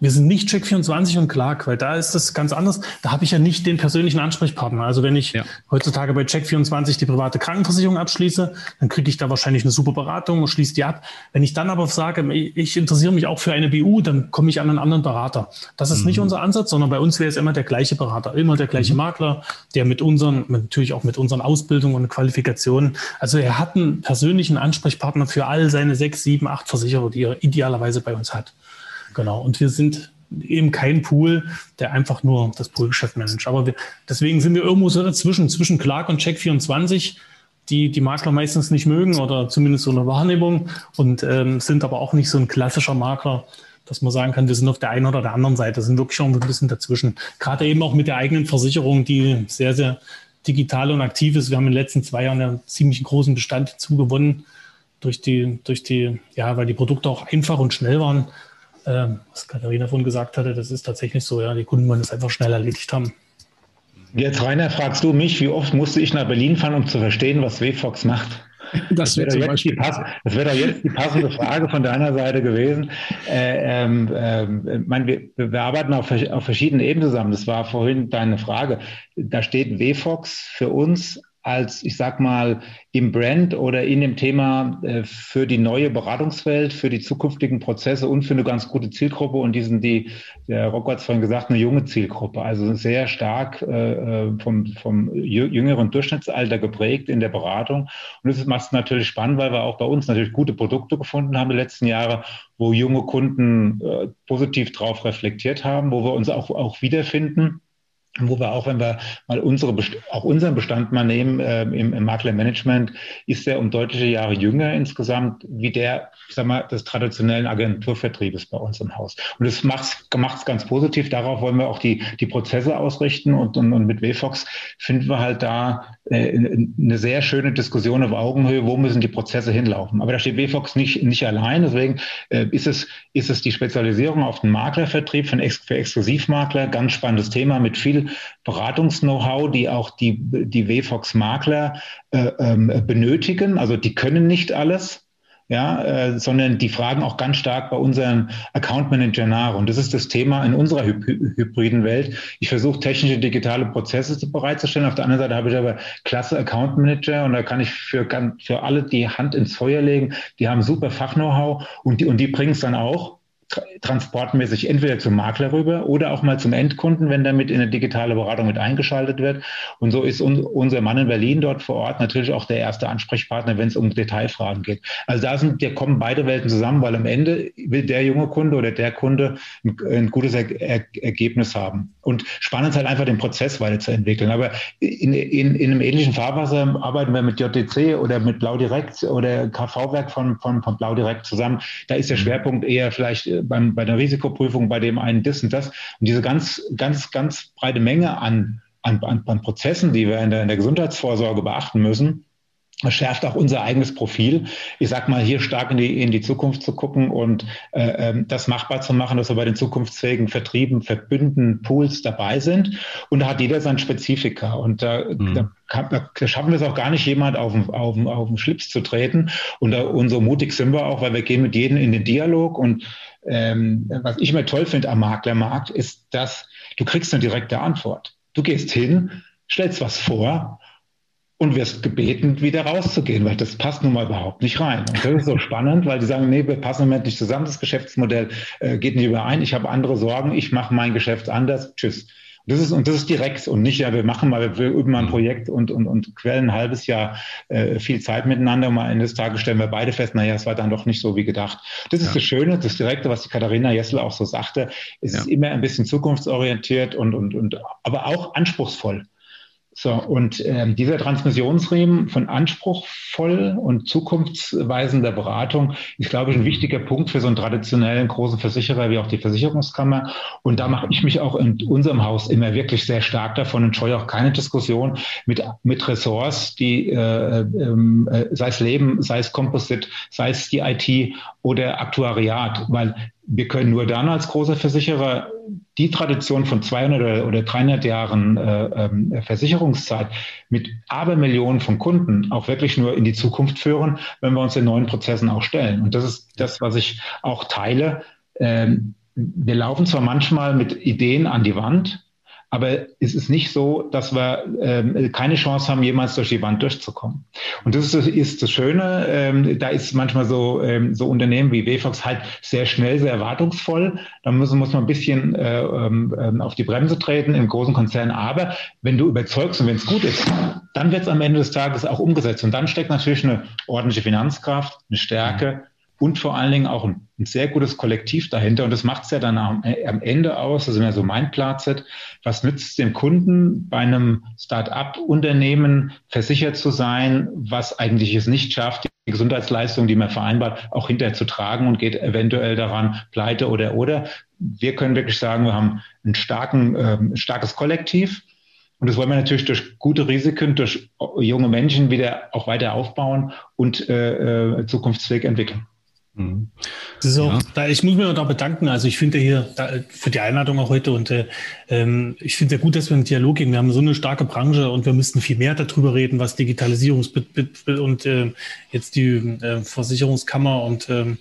wir sind nicht Check24 und Clark, weil da ist das ganz anders. Da habe ich ja nicht den persönlichen Ansprechpartner. Also wenn ich ja. heutzutage bei Check24 die private Krankenversicherung abschließe, dann kriege ich da wahrscheinlich eine super Beratung und schließe die ab. Wenn ich dann aber sage, ich interessiere mich auch für eine BU, dann komme ich an einen anderen Berater. Das ist mhm. nicht unser Ansatz, sondern bei uns wäre es immer der gleiche Berater, immer der gleiche mhm. Makler, der mit unseren, natürlich auch mit unseren Ausbildungen und Qualifikationen, also er hat einen persönlichen Ansprechpartner für all seine sechs, sieben, acht Versicherer, die er idealerweise bei uns hat. Genau. Und wir sind eben kein Pool, der einfach nur das Poolgeschäft managt. Aber wir, deswegen sind wir irgendwo so dazwischen, zwischen Clark und Check24. die die Makler meistens nicht mögen oder zumindest so eine Wahrnehmung und ähm, sind aber auch nicht so ein klassischer Makler, dass man sagen kann, wir sind auf der einen oder der anderen Seite, sind wirklich schon ein bisschen dazwischen. Gerade eben auch mit der eigenen Versicherung, die sehr, sehr digital und aktiv ist. Wir haben in den letzten zwei Jahren einen ziemlich großen Bestand zugewonnen durch die, durch die, ja, weil die Produkte auch einfach und schnell waren. Ähm, was Katharina vorhin gesagt hatte, das ist tatsächlich so, ja, die Kunden wollen es einfach schnell erledigt haben. Jetzt, Rainer, fragst du mich, wie oft musste ich nach Berlin fahren, um zu verstehen, was WFOX macht? Das, wäre doch, jetzt die, das wäre doch jetzt die passende Frage von deiner Seite gewesen. Äh, ähm, äh, mein, wir, wir, arbeiten auf, auf verschiedenen Ebenen zusammen. Das war vorhin deine Frage. Da steht WFOX für uns als, ich sag mal, im Brand oder in dem Thema äh, für die neue Beratungswelt, für die zukünftigen Prozesse und für eine ganz gute Zielgruppe. Und die sind die, der Rocco hat es vorhin gesagt, eine junge Zielgruppe. Also sehr stark äh, äh vom, vom jüngeren Durchschnittsalter geprägt in der Beratung. Und das macht es natürlich spannend, weil wir auch bei uns natürlich gute Produkte gefunden haben die letzten Jahre, wo junge Kunden positiv drauf reflektiert haben, wo wir uns auch, auch wiederfinden wo wir auch, wenn wir mal unsere, auch unseren Bestand mal nehmen äh, im, im Maklermanagement, ist der um deutliche Jahre jünger insgesamt wie der, ich sag mal, des traditionellen Agenturvertriebes bei uns im Haus. Und das macht es ganz positiv. Darauf wollen wir auch die, die Prozesse ausrichten und, und, und mit WFOX finden wir halt da äh, eine sehr schöne Diskussion auf Augenhöhe, wo müssen die Prozesse hinlaufen. Aber da steht WFOX nicht, nicht allein. Deswegen äh, ist, es, ist es die Spezialisierung auf den Maklervertrieb für, für Exklusivmakler. Ganz spannendes Thema mit Beratungs-Know-how, die auch die, die WFOX-Makler äh, ähm, benötigen. Also die können nicht alles ja, äh, sondern die fragen auch ganz stark bei unserem Account Manager nach. Und das ist das Thema in unserer hy hybriden Welt. Ich versuche technische digitale Prozesse bereitzustellen. Auf der anderen Seite habe ich aber klasse Account Manager und da kann ich für, für alle die Hand ins Feuer legen. Die haben super Fach-Know-how und die, und die bringen es dann auch transportmäßig entweder zum Makler rüber oder auch mal zum Endkunden, wenn damit in eine digitale Beratung mit eingeschaltet wird. Und so ist un unser Mann in Berlin dort vor Ort natürlich auch der erste Ansprechpartner, wenn es um Detailfragen geht. Also da sind, da kommen beide Welten zusammen, weil am Ende will der junge Kunde oder der Kunde ein, ein gutes er er Ergebnis haben. Und spannend ist halt einfach den Prozess weiterzuentwickeln. Aber in, in, in einem ähnlichen Fahrwasser arbeiten wir mit JTC oder mit Blau Direkt oder KV-Werk von, von, von Blau Direkt zusammen. Da ist der mhm. Schwerpunkt eher vielleicht beim, bei der Risikoprüfung, bei dem einen das und das. Und diese ganz, ganz, ganz breite Menge an, an, an Prozessen, die wir in der, in der Gesundheitsvorsorge beachten müssen, schärft auch unser eigenes Profil. Ich sag mal, hier stark in die, in die Zukunft zu gucken und äh, ähm, das machbar zu machen, dass wir bei den zukunftsfähigen Vertrieben, Verbünden, Pools dabei sind. Und da hat jeder sein Spezifika. Und da, mhm. da, kann, da schaffen wir es auch gar nicht, jemand auf, auf, auf den Schlips zu treten. Und, da, und so mutig sind wir auch, weil wir gehen mit jedem in den Dialog und ähm, was ich immer toll finde am Maklermarkt, ist, dass du kriegst eine direkte Antwort. Du gehst hin, stellst was vor und wirst gebeten, wieder rauszugehen, weil das passt nun mal überhaupt nicht rein. Und das ist so spannend, weil die sagen, nee, wir passen im Moment nicht zusammen, das Geschäftsmodell äh, geht nicht überein, ich habe andere Sorgen, ich mache mein Geschäft anders, tschüss. Das ist, und das ist direkt und nicht, ja, wir machen mal, wir üben mal ein. Projekt und, und, und quellen ein halbes Jahr äh, viel Zeit miteinander und am Ende des Tages stellen wir beide fest, naja, es war dann doch nicht so wie gedacht. Das ist ja. das Schöne, das Direkte, was die Katharina Jessel auch so sagte. Es ja. ist immer ein bisschen zukunftsorientiert und, und, und aber auch anspruchsvoll. So, und ähm, dieser Transmissionsriemen von anspruchsvoll und zukunftsweisender Beratung ist, glaube ich, ein wichtiger Punkt für so einen traditionellen großen Versicherer wie auch die Versicherungskammer. Und da mache ich mich auch in unserem Haus immer wirklich sehr stark davon und scheue auch keine Diskussion mit, mit Ressorts, die, äh, äh, sei es Leben, sei es Composite, sei es die IT oder Aktuariat, weil wir können nur dann als großer Versicherer die Tradition von 200 oder 300 Jahren äh, äh, Versicherungszeit mit Abermillionen von Kunden auch wirklich nur in die Zukunft führen, wenn wir uns den neuen Prozessen auch stellen. Und das ist das, was ich auch teile. Ähm, wir laufen zwar manchmal mit Ideen an die Wand, aber es ist nicht so, dass wir ähm, keine Chance haben, jemals durch die Wand durchzukommen. Und das ist, ist das Schöne. Ähm, da ist manchmal so, ähm, so Unternehmen wie WFOX halt sehr schnell, sehr erwartungsvoll. Da muss, muss man ein bisschen äh, ähm, auf die Bremse treten im großen Konzern. Aber wenn du überzeugst und wenn es gut ist, dann wird es am Ende des Tages auch umgesetzt. Und dann steckt natürlich eine ordentliche Finanzkraft, eine Stärke und vor allen Dingen auch ein, ein sehr gutes Kollektiv dahinter. Und das macht es ja dann am, äh, am, Ende aus, das ist mir so mein Platz, was nützt es dem Kunden bei einem Start-up-Unternehmen versichert zu sein, was eigentlich es nicht schafft, die Gesundheitsleistung, die man vereinbart, auch hinterher zu tragen und geht eventuell daran pleite oder oder. Wir können wirklich sagen, wir haben ein starken, äh, starkes Kollektiv. Und das wollen wir natürlich durch gute Risiken, durch junge Menschen wieder auch weiter aufbauen und äh, äh zukunftsfähig entwickeln. Mhm. Auch, ja. da, ich muss mich da bedanken. Also ich finde hier da, für die Einladung auch heute und äh, ähm, ich finde es ja gut, dass wir einen Dialog gehen. Wir haben so eine starke Branche und wir müssten viel mehr darüber reden, was Digitalisierung und äh, jetzt die äh, Versicherungskammer und ähm,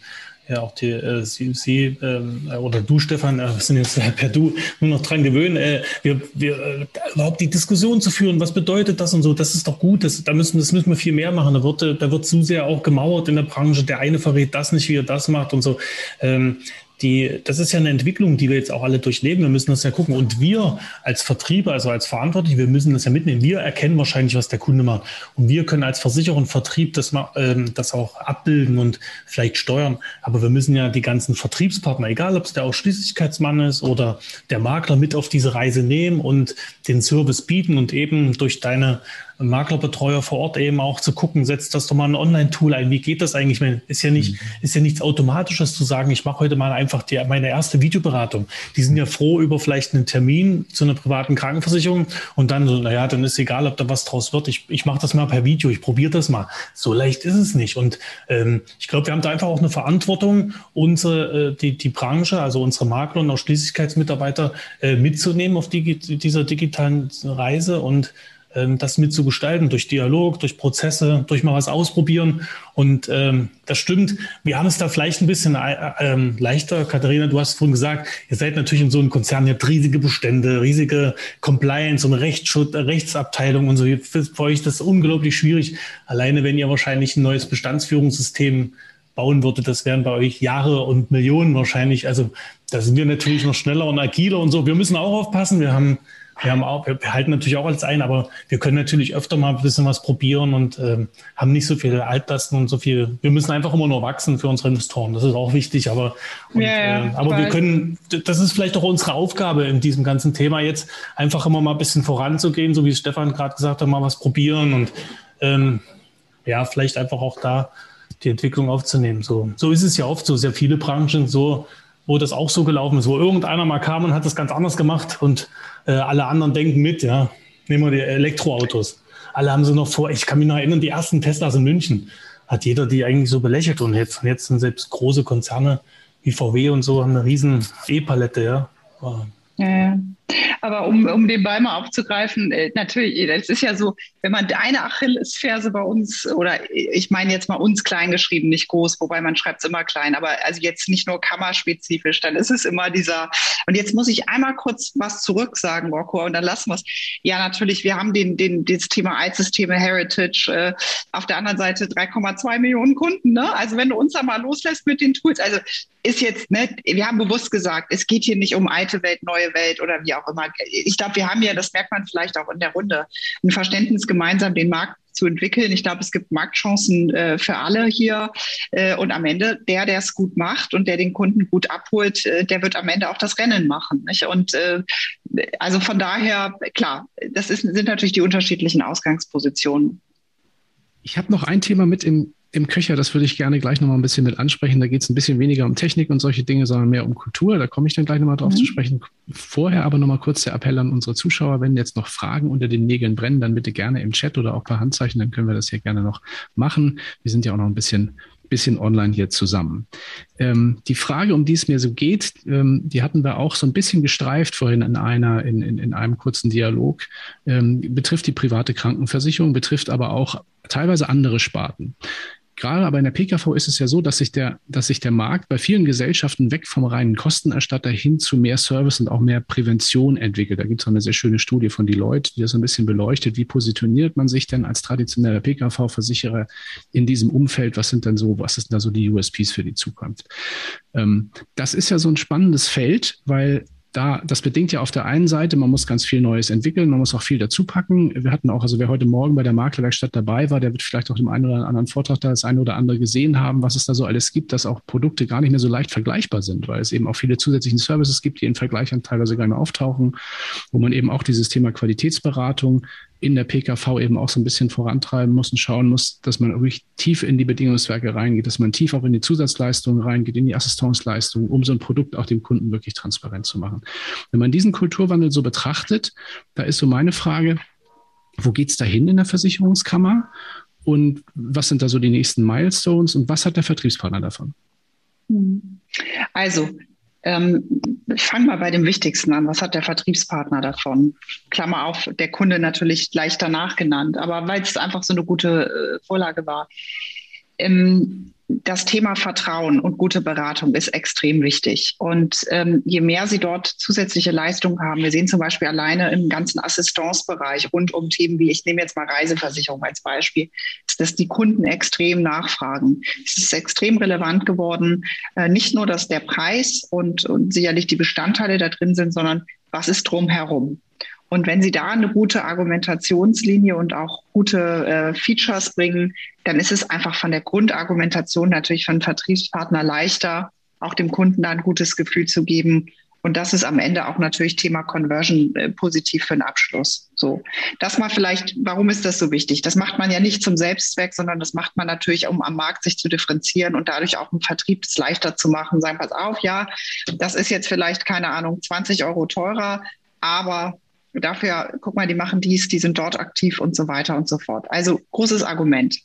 ja auch die äh, Sie, Sie äh, oder du, Stefan, äh, wir sind jetzt äh, per Du nur noch dran gewöhnt, äh, wir, wir, äh, überhaupt die Diskussion zu führen, was bedeutet das und so, das ist doch gut, das, da müssen, das müssen wir viel mehr machen. Da wird, äh, da wird zu sehr auch gemauert in der Branche, der eine verrät das nicht, wie er das macht und so. Ähm, die, das ist ja eine Entwicklung, die wir jetzt auch alle durchleben. Wir müssen das ja gucken. Und wir als Vertrieber, also als Verantwortliche, wir müssen das ja mitnehmen. Wir erkennen wahrscheinlich, was der Kunde macht. Und wir können als Versicherer und Vertrieb das, ähm, das auch abbilden und vielleicht steuern. Aber wir müssen ja die ganzen Vertriebspartner, egal ob es der Ausschließlichkeitsmann ist oder der Makler, mit auf diese Reise nehmen und den Service bieten und eben durch deine Maklerbetreuer vor Ort eben auch zu gucken, setzt das doch mal ein Online-Tool ein. Wie geht das eigentlich? Ist ja nicht, mhm. ist ja nichts Automatisches zu sagen, ich mache heute mal einfach die, meine erste Videoberatung. Die sind ja froh über vielleicht einen Termin zu einer privaten Krankenversicherung und dann so, naja, dann ist egal, ob da was draus wird. Ich, ich mache das mal per Video, ich probiere das mal. So leicht ist es nicht. Und ähm, ich glaube, wir haben da einfach auch eine Verantwortung, unsere, äh, die, die Branche, also unsere Makler und auch Schließlichkeitsmitarbeiter äh, mitzunehmen auf die, dieser digitalen Reise und das mitzugestalten, durch Dialog, durch Prozesse, durch mal was ausprobieren. Und ähm, das stimmt. Wir haben es da vielleicht ein bisschen äh, ähm, leichter. Katharina, du hast vorhin gesagt, ihr seid natürlich in so einem Konzern, ihr habt riesige Bestände, riesige Compliance und Rechtsschutz, Rechtsabteilung und so. Für, für euch ist das unglaublich schwierig. Alleine, wenn ihr wahrscheinlich ein neues Bestandsführungssystem bauen würdet, das wären bei euch Jahre und Millionen wahrscheinlich. Also da sind wir natürlich noch schneller und agiler und so. Wir müssen auch aufpassen. Wir haben wir haben auch, wir halten natürlich auch alles ein, aber wir können natürlich öfter mal ein bisschen was probieren und ähm, haben nicht so viele Altlasten und so viel. Wir müssen einfach immer nur wachsen für unsere Investoren. Das ist auch wichtig, aber, und, ja, ja, äh, aber wir können, das ist vielleicht auch unsere Aufgabe in diesem ganzen Thema jetzt, einfach immer mal ein bisschen voranzugehen, so wie Stefan gerade gesagt hat, mal was probieren und ähm, ja, vielleicht einfach auch da die Entwicklung aufzunehmen. So, so ist es ja oft so. Sehr viele Branchen so wo das auch so gelaufen ist, wo irgendeiner mal kam und hat das ganz anders gemacht und äh, alle anderen denken mit, ja. Nehmen wir die Elektroautos. Alle haben sie noch vor, ich kann mich noch erinnern, die ersten Teslas in München hat jeder die eigentlich so belächelt und jetzt, jetzt sind selbst große Konzerne wie VW und so haben eine riesen E-Palette, ja. Ja, aber um, um den Ball mal aufzugreifen, äh, natürlich, es ist ja so, wenn man eine Achillesferse bei uns, oder ich meine jetzt mal uns klein geschrieben, nicht groß, wobei man schreibt es immer klein, aber also jetzt nicht nur kammerspezifisch, dann ist es immer dieser, und jetzt muss ich einmal kurz was zurück sagen, Rocco, und dann lassen wir es. Ja, natürlich, wir haben den, den, das Thema Altsysteme, Heritage, äh, auf der anderen Seite 3,2 Millionen Kunden, ne? Also wenn du uns da mal loslässt mit den Tools, also ist jetzt, ne, wir haben bewusst gesagt, es geht hier nicht um alte Welt, neue Welt oder wie auch immer. Ich glaube, wir haben ja, das merkt man vielleicht auch in der Runde, ein Verständnis gemeinsam, den Markt zu entwickeln. Ich glaube, es gibt Marktchancen äh, für alle hier. Äh, und am Ende, der, der es gut macht und der den Kunden gut abholt, äh, der wird am Ende auch das Rennen machen. Nicht? Und äh, also von daher, klar, das ist, sind natürlich die unterschiedlichen Ausgangspositionen. Ich habe noch ein Thema mit im im Köcher, das würde ich gerne gleich nochmal ein bisschen mit ansprechen. Da geht es ein bisschen weniger um Technik und solche Dinge, sondern mehr um Kultur. Da komme ich dann gleich nochmal drauf mhm. zu sprechen. Vorher aber nochmal kurz der Appell an unsere Zuschauer. Wenn jetzt noch Fragen unter den Nägeln brennen, dann bitte gerne im Chat oder auch per Handzeichen, dann können wir das hier gerne noch machen. Wir sind ja auch noch ein bisschen bisschen online hier zusammen. Ähm, die Frage, um die es mir so geht, ähm, die hatten wir auch so ein bisschen gestreift vorhin in einer, in, in, in einem kurzen Dialog, ähm, betrifft die private Krankenversicherung, betrifft aber auch teilweise andere Sparten gerade aber in der PKV ist es ja so, dass sich der, dass sich der Markt bei vielen Gesellschaften weg vom reinen Kostenerstatter hin zu mehr Service und auch mehr Prävention entwickelt. Da gibt es auch eine sehr schöne Studie von Deloitte, die das ein bisschen beleuchtet. Wie positioniert man sich denn als traditioneller PKV-Versicherer in diesem Umfeld? Was sind denn so, was ist denn da so die USPs für die Zukunft? Ähm, das ist ja so ein spannendes Feld, weil da, das bedingt ja auf der einen Seite, man muss ganz viel Neues entwickeln, man muss auch viel dazu packen. Wir hatten auch, also wer heute Morgen bei der Maklerwerkstatt dabei war, der wird vielleicht auch im einen oder anderen Vortrag da das eine oder andere gesehen haben, was es da so alles gibt, dass auch Produkte gar nicht mehr so leicht vergleichbar sind, weil es eben auch viele zusätzliche Services gibt, die in Vergleichen teilweise gar nicht mehr auftauchen, wo man eben auch dieses Thema Qualitätsberatung in der PKV eben auch so ein bisschen vorantreiben muss und schauen muss, dass man wirklich tief in die Bedingungswerke reingeht, dass man tief auch in die Zusatzleistungen reingeht, in die Assistenzleistungen, um so ein Produkt auch dem Kunden wirklich transparent zu machen. Wenn man diesen Kulturwandel so betrachtet, da ist so meine Frage, wo geht's dahin in der Versicherungskammer? Und was sind da so die nächsten Milestones und was hat der Vertriebspartner davon? Also, ähm, ich fange mal bei dem Wichtigsten an. Was hat der Vertriebspartner davon? Klammer auf, der Kunde natürlich gleich danach genannt, aber weil es einfach so eine gute äh, Vorlage war. Ähm, das Thema Vertrauen und gute Beratung ist extrem wichtig. Und ähm, je mehr Sie dort zusätzliche Leistungen haben, wir sehen zum Beispiel alleine im ganzen Assistenzbereich rund um Themen wie, ich nehme jetzt mal Reiseversicherung als Beispiel, dass die Kunden extrem nachfragen. Es ist extrem relevant geworden, äh, nicht nur, dass der Preis und, und sicherlich die Bestandteile da drin sind, sondern was ist drumherum. Und wenn Sie da eine gute Argumentationslinie und auch gute äh, Features bringen, dann ist es einfach von der Grundargumentation natürlich einen Vertriebspartner leichter, auch dem Kunden da ein gutes Gefühl zu geben. Und das ist am Ende auch natürlich Thema Conversion äh, positiv für den Abschluss. So, das mal vielleicht, warum ist das so wichtig? Das macht man ja nicht zum Selbstzweck, sondern das macht man natürlich, um am Markt sich zu differenzieren und dadurch auch einen Vertrieb es leichter zu machen. Sagen, pass auf, ja, das ist jetzt vielleicht, keine Ahnung, 20 Euro teurer, aber dafür, guck mal, die machen dies, die sind dort aktiv und so weiter und so fort. Also großes Argument.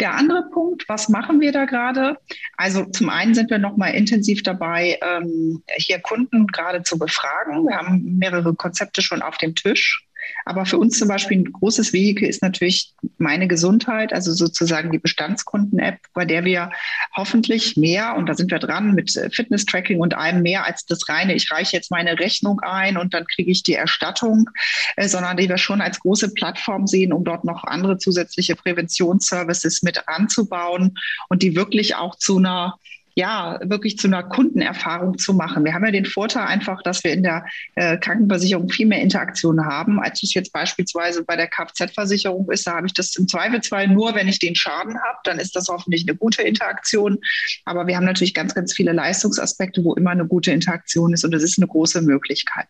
Der andere Punkt, was machen wir da gerade? Also zum einen sind wir nochmal intensiv dabei, ähm, hier Kunden gerade zu befragen. Wir haben mehrere Konzepte schon auf dem Tisch. Aber für uns zum Beispiel ein großes Vehikel ist natürlich meine Gesundheit, also sozusagen die Bestandskunden-App, bei der wir hoffentlich mehr, und da sind wir dran mit Fitness-Tracking und allem mehr als das reine, ich reiche jetzt meine Rechnung ein und dann kriege ich die Erstattung, äh, sondern die wir schon als große Plattform sehen, um dort noch andere zusätzliche Präventionsservices mit anzubauen und die wirklich auch zu einer ja, wirklich zu einer Kundenerfahrung zu machen. Wir haben ja den Vorteil einfach, dass wir in der äh, Krankenversicherung viel mehr Interaktion haben, als es jetzt beispielsweise bei der Kfz-Versicherung ist. Da habe ich das im Zweifelsfall nur, wenn ich den Schaden habe, dann ist das hoffentlich eine gute Interaktion. Aber wir haben natürlich ganz, ganz viele Leistungsaspekte, wo immer eine gute Interaktion ist und das ist eine große Möglichkeit.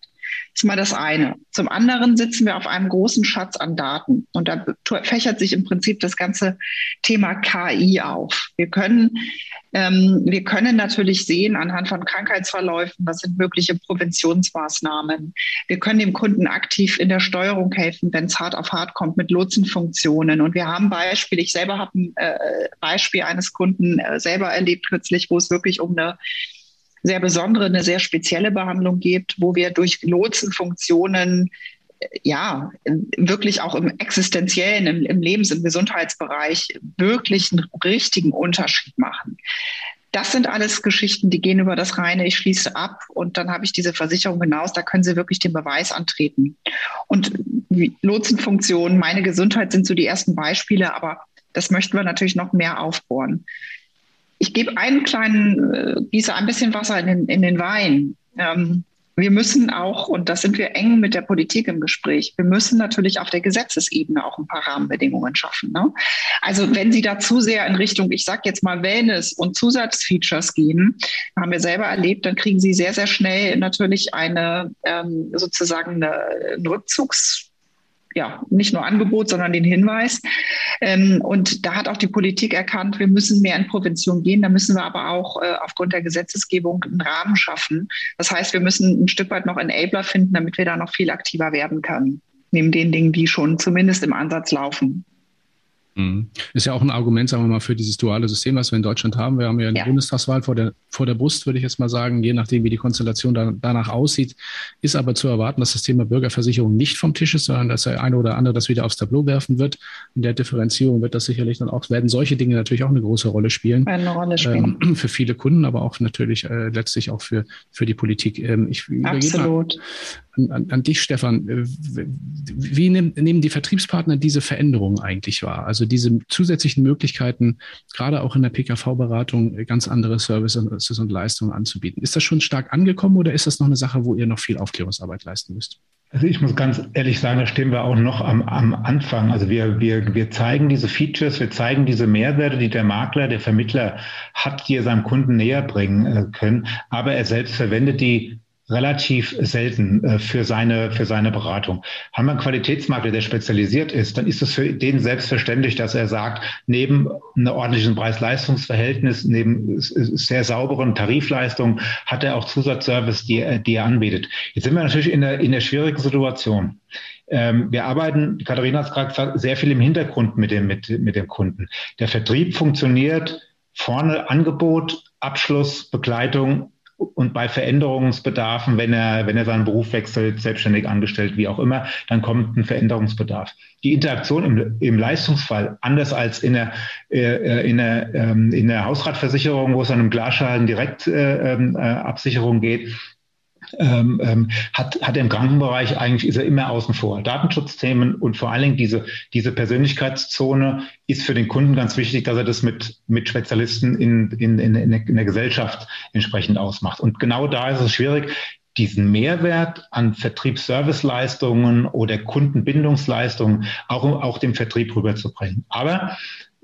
Das ist mal das eine. Zum anderen sitzen wir auf einem großen Schatz an Daten und da fächert sich im Prinzip das ganze Thema KI auf. Wir können ähm, wir können natürlich sehen anhand von Krankheitsverläufen, was sind mögliche Präventionsmaßnahmen. Wir können dem Kunden aktiv in der Steuerung helfen, wenn es hart auf hart kommt mit Lotsenfunktionen. Und wir haben Beispiele, ich selber habe ein äh, Beispiel eines Kunden äh, selber erlebt kürzlich, wo es wirklich um eine sehr besondere, eine sehr spezielle Behandlung gibt, wo wir durch Lotsenfunktionen ja, wirklich auch im existenziellen, im, im Lebens-, im Gesundheitsbereich wirklich einen richtigen Unterschied machen. Das sind alles Geschichten, die gehen über das reine, ich schließe ab und dann habe ich diese Versicherung hinaus, da können Sie wirklich den Beweis antreten. Und Lotsenfunktion, meine Gesundheit sind so die ersten Beispiele, aber das möchten wir natürlich noch mehr aufbohren. Ich gebe einen kleinen, äh, gieße ein bisschen Wasser in den, in den Wein. Ähm, wir müssen auch, und das sind wir eng mit der Politik im Gespräch, wir müssen natürlich auf der Gesetzesebene auch ein paar Rahmenbedingungen schaffen. Ne? Also wenn Sie da zu sehr in Richtung, ich sage jetzt mal Wellness und Zusatzfeatures gehen, haben wir selber erlebt, dann kriegen Sie sehr, sehr schnell natürlich eine ähm, sozusagen eine, einen Rückzugs ja, nicht nur Angebot, sondern den Hinweis. Ähm, und da hat auch die Politik erkannt, wir müssen mehr in Prävention gehen. Da müssen wir aber auch äh, aufgrund der Gesetzesgebung einen Rahmen schaffen. Das heißt, wir müssen ein Stück weit noch Enabler finden, damit wir da noch viel aktiver werden können. Neben den Dingen, die schon zumindest im Ansatz laufen. Mhm. Ist ja auch ein Argument, sagen wir mal, für dieses duale System, was wir in Deutschland haben. Wir haben ja eine ja. Bundestagswahl vor der, vor der Brust, würde ich jetzt mal sagen, je nachdem, wie die Konstellation da, danach aussieht. Ist aber zu erwarten, dass das Thema Bürgerversicherung nicht vom Tisch ist, sondern dass der eine oder andere das wieder aufs Tableau werfen wird. In der Differenzierung wird das sicherlich dann auch, werden solche Dinge natürlich auch eine große Rolle spielen. Eine Rolle spielen. Ähm, für viele Kunden, aber auch natürlich äh, letztlich auch für, für die Politik. Ähm, ich Absolut. An, an, dich, Stefan. Äh, wie nehm, nehmen die Vertriebspartner diese Veränderungen eigentlich wahr? Also diese zusätzlichen Möglichkeiten, gerade auch in der PKV-Beratung, ganz andere Services und Leistungen anzubieten. Ist das schon stark angekommen oder ist das noch eine Sache, wo ihr noch viel Aufklärungsarbeit leisten müsst? Also ich muss ganz ehrlich sagen, da stehen wir auch noch am, am Anfang. Also wir, wir, wir zeigen diese Features, wir zeigen diese Mehrwerte, die der Makler, der Vermittler hat, die er seinem Kunden näher bringen äh, können. Aber er selbst verwendet die relativ selten äh, für seine, für seine Beratung. Haben wir einen Qualitätsmakler, der spezialisiert ist, dann ist es für den selbstverständlich, dass er sagt, neben einem ordentlichen Preis-Leistungs-Verhältnis, neben sehr sauberen Tarifleistungen, hat er auch Zusatzservice, die, er, die er anbietet. Jetzt sind wir natürlich in der, in der schwierigen Situation. Ähm, wir arbeiten, Katharina hat es gerade gesagt, sehr viel im Hintergrund mit dem, mit, mit dem Kunden. Der Vertrieb funktioniert vorne Angebot, Abschluss, Begleitung und bei Veränderungsbedarfen, wenn er, wenn er seinen Beruf wechselt, selbstständig angestellt, wie auch immer, dann kommt ein Veränderungsbedarf. Die Interaktion im, im Leistungsfall, anders als in der, äh, in, der, ähm, in der Hausratversicherung, wo es an einem Glasschaden Direktabsicherung äh, äh, geht, ähm, ähm, hat, hat er im Krankenbereich eigentlich ist er immer außen vor. Datenschutzthemen und vor allen Dingen diese, diese Persönlichkeitszone ist für den Kunden ganz wichtig, dass er das mit, mit Spezialisten in, in, in, in der Gesellschaft entsprechend ausmacht. Und genau da ist es schwierig, diesen Mehrwert an Vertriebsserviceleistungen oder Kundenbindungsleistungen auch, auch dem Vertrieb rüberzubringen. Aber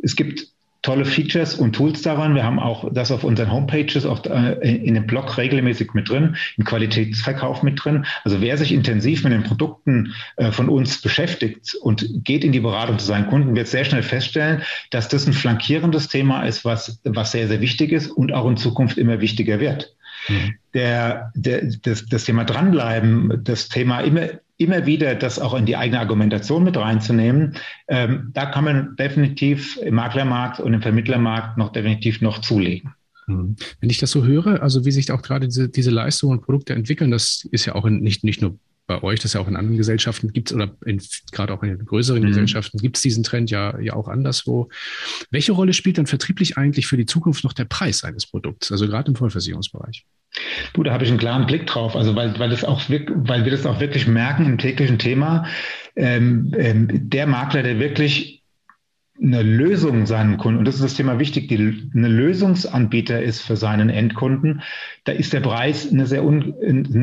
es gibt tolle Features und Tools daran. Wir haben auch das auf unseren Homepages, auf, äh, in dem Blog regelmäßig mit drin, im Qualitätsverkauf mit drin. Also wer sich intensiv mit den Produkten äh, von uns beschäftigt und geht in die Beratung zu seinen Kunden, wird sehr schnell feststellen, dass das ein flankierendes Thema ist, was, was sehr, sehr wichtig ist und auch in Zukunft immer wichtiger wird. Mhm. Der, der, das, das Thema dranbleiben, das Thema immer immer wieder das auch in die eigene Argumentation mit reinzunehmen, ähm, da kann man definitiv im Maklermarkt und im Vermittlermarkt noch definitiv noch zulegen. Mhm. Wenn ich das so höre, also wie sich auch gerade diese, diese Leistungen und Produkte entwickeln, das ist ja auch nicht, nicht nur bei euch, das ja auch in anderen Gesellschaften gibt oder in, gerade auch in den größeren mhm. Gesellschaften gibt es diesen Trend ja, ja auch anderswo. Welche Rolle spielt dann vertrieblich eigentlich für die Zukunft noch der Preis eines Produkts, also gerade im Vollversicherungsbereich? Du, da habe ich einen klaren Blick drauf, also weil, weil, das auch, weil wir das auch wirklich merken im täglichen Thema. Ähm, ähm, der Makler, der wirklich eine Lösung seinen Kunden, und das ist das Thema wichtig, die eine Lösungsanbieter ist für seinen Endkunden, da ist der Preis eine sehr, un,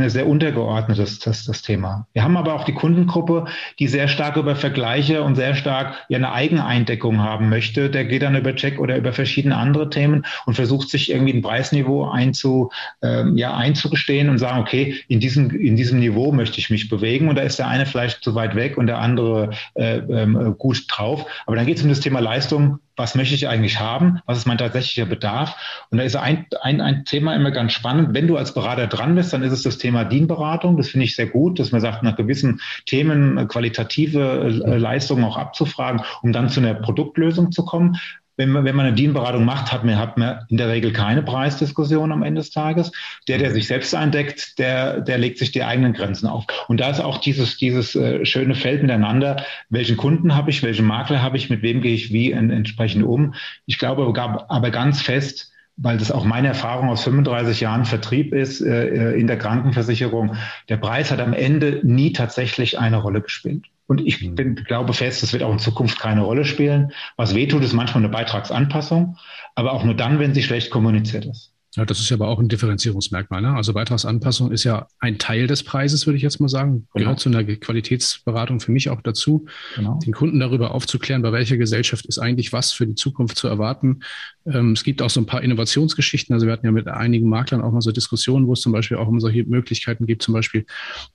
sehr untergeordnetes das, das Thema. Wir haben aber auch die Kundengruppe, die sehr stark über Vergleiche und sehr stark ja eine Eigeneindeckung haben möchte. Der geht dann über Check oder über verschiedene andere Themen und versucht sich irgendwie ein Preisniveau einzu, ähm, ja, einzugestehen und sagen, okay, in diesem, in diesem Niveau möchte ich mich bewegen und da ist der eine vielleicht zu weit weg und der andere äh, äh, gut drauf. Aber dann geht es um das Thema Thema Leistung, was möchte ich eigentlich haben? Was ist mein tatsächlicher Bedarf? Und da ist ein, ein, ein Thema immer ganz spannend. Wenn du als Berater dran bist, dann ist es das Thema Dienberatung. Das finde ich sehr gut, dass man sagt, nach gewissen Themen qualitative äh, Leistungen auch abzufragen, um dann zu einer Produktlösung zu kommen wenn man, wenn man eine Dienberatung macht, hat man, hat man in der Regel keine Preisdiskussion am Ende des Tages. Der, der sich selbst eindeckt, der, der legt sich die eigenen Grenzen auf. Und da ist auch dieses, dieses äh, schöne Feld miteinander. Welchen Kunden habe ich? Welchen Makler habe ich? Mit wem gehe ich wie entsprechend um? Ich glaube aber, aber ganz fest, weil das auch meine Erfahrung aus 35 Jahren Vertrieb ist äh, äh, in der Krankenversicherung. Der Preis hat am Ende nie tatsächlich eine Rolle gespielt. Und ich mhm. bin, glaube fest, das wird auch in Zukunft keine Rolle spielen. Was wehtut, ist manchmal eine Beitragsanpassung, aber auch nur dann, wenn sie schlecht kommuniziert ist. Ja, das ist ja aber auch ein Differenzierungsmerkmal. Ne? Also Beitragsanpassung ist ja ein Teil des Preises, würde ich jetzt mal sagen. Genau. Gehört zu einer Qualitätsberatung für mich auch dazu, genau. den Kunden darüber aufzuklären, bei welcher Gesellschaft ist eigentlich was für die Zukunft zu erwarten. Ähm, es gibt auch so ein paar Innovationsgeschichten. Also wir hatten ja mit einigen Maklern auch mal so Diskussionen, wo es zum Beispiel auch um solche Möglichkeiten gibt, zum Beispiel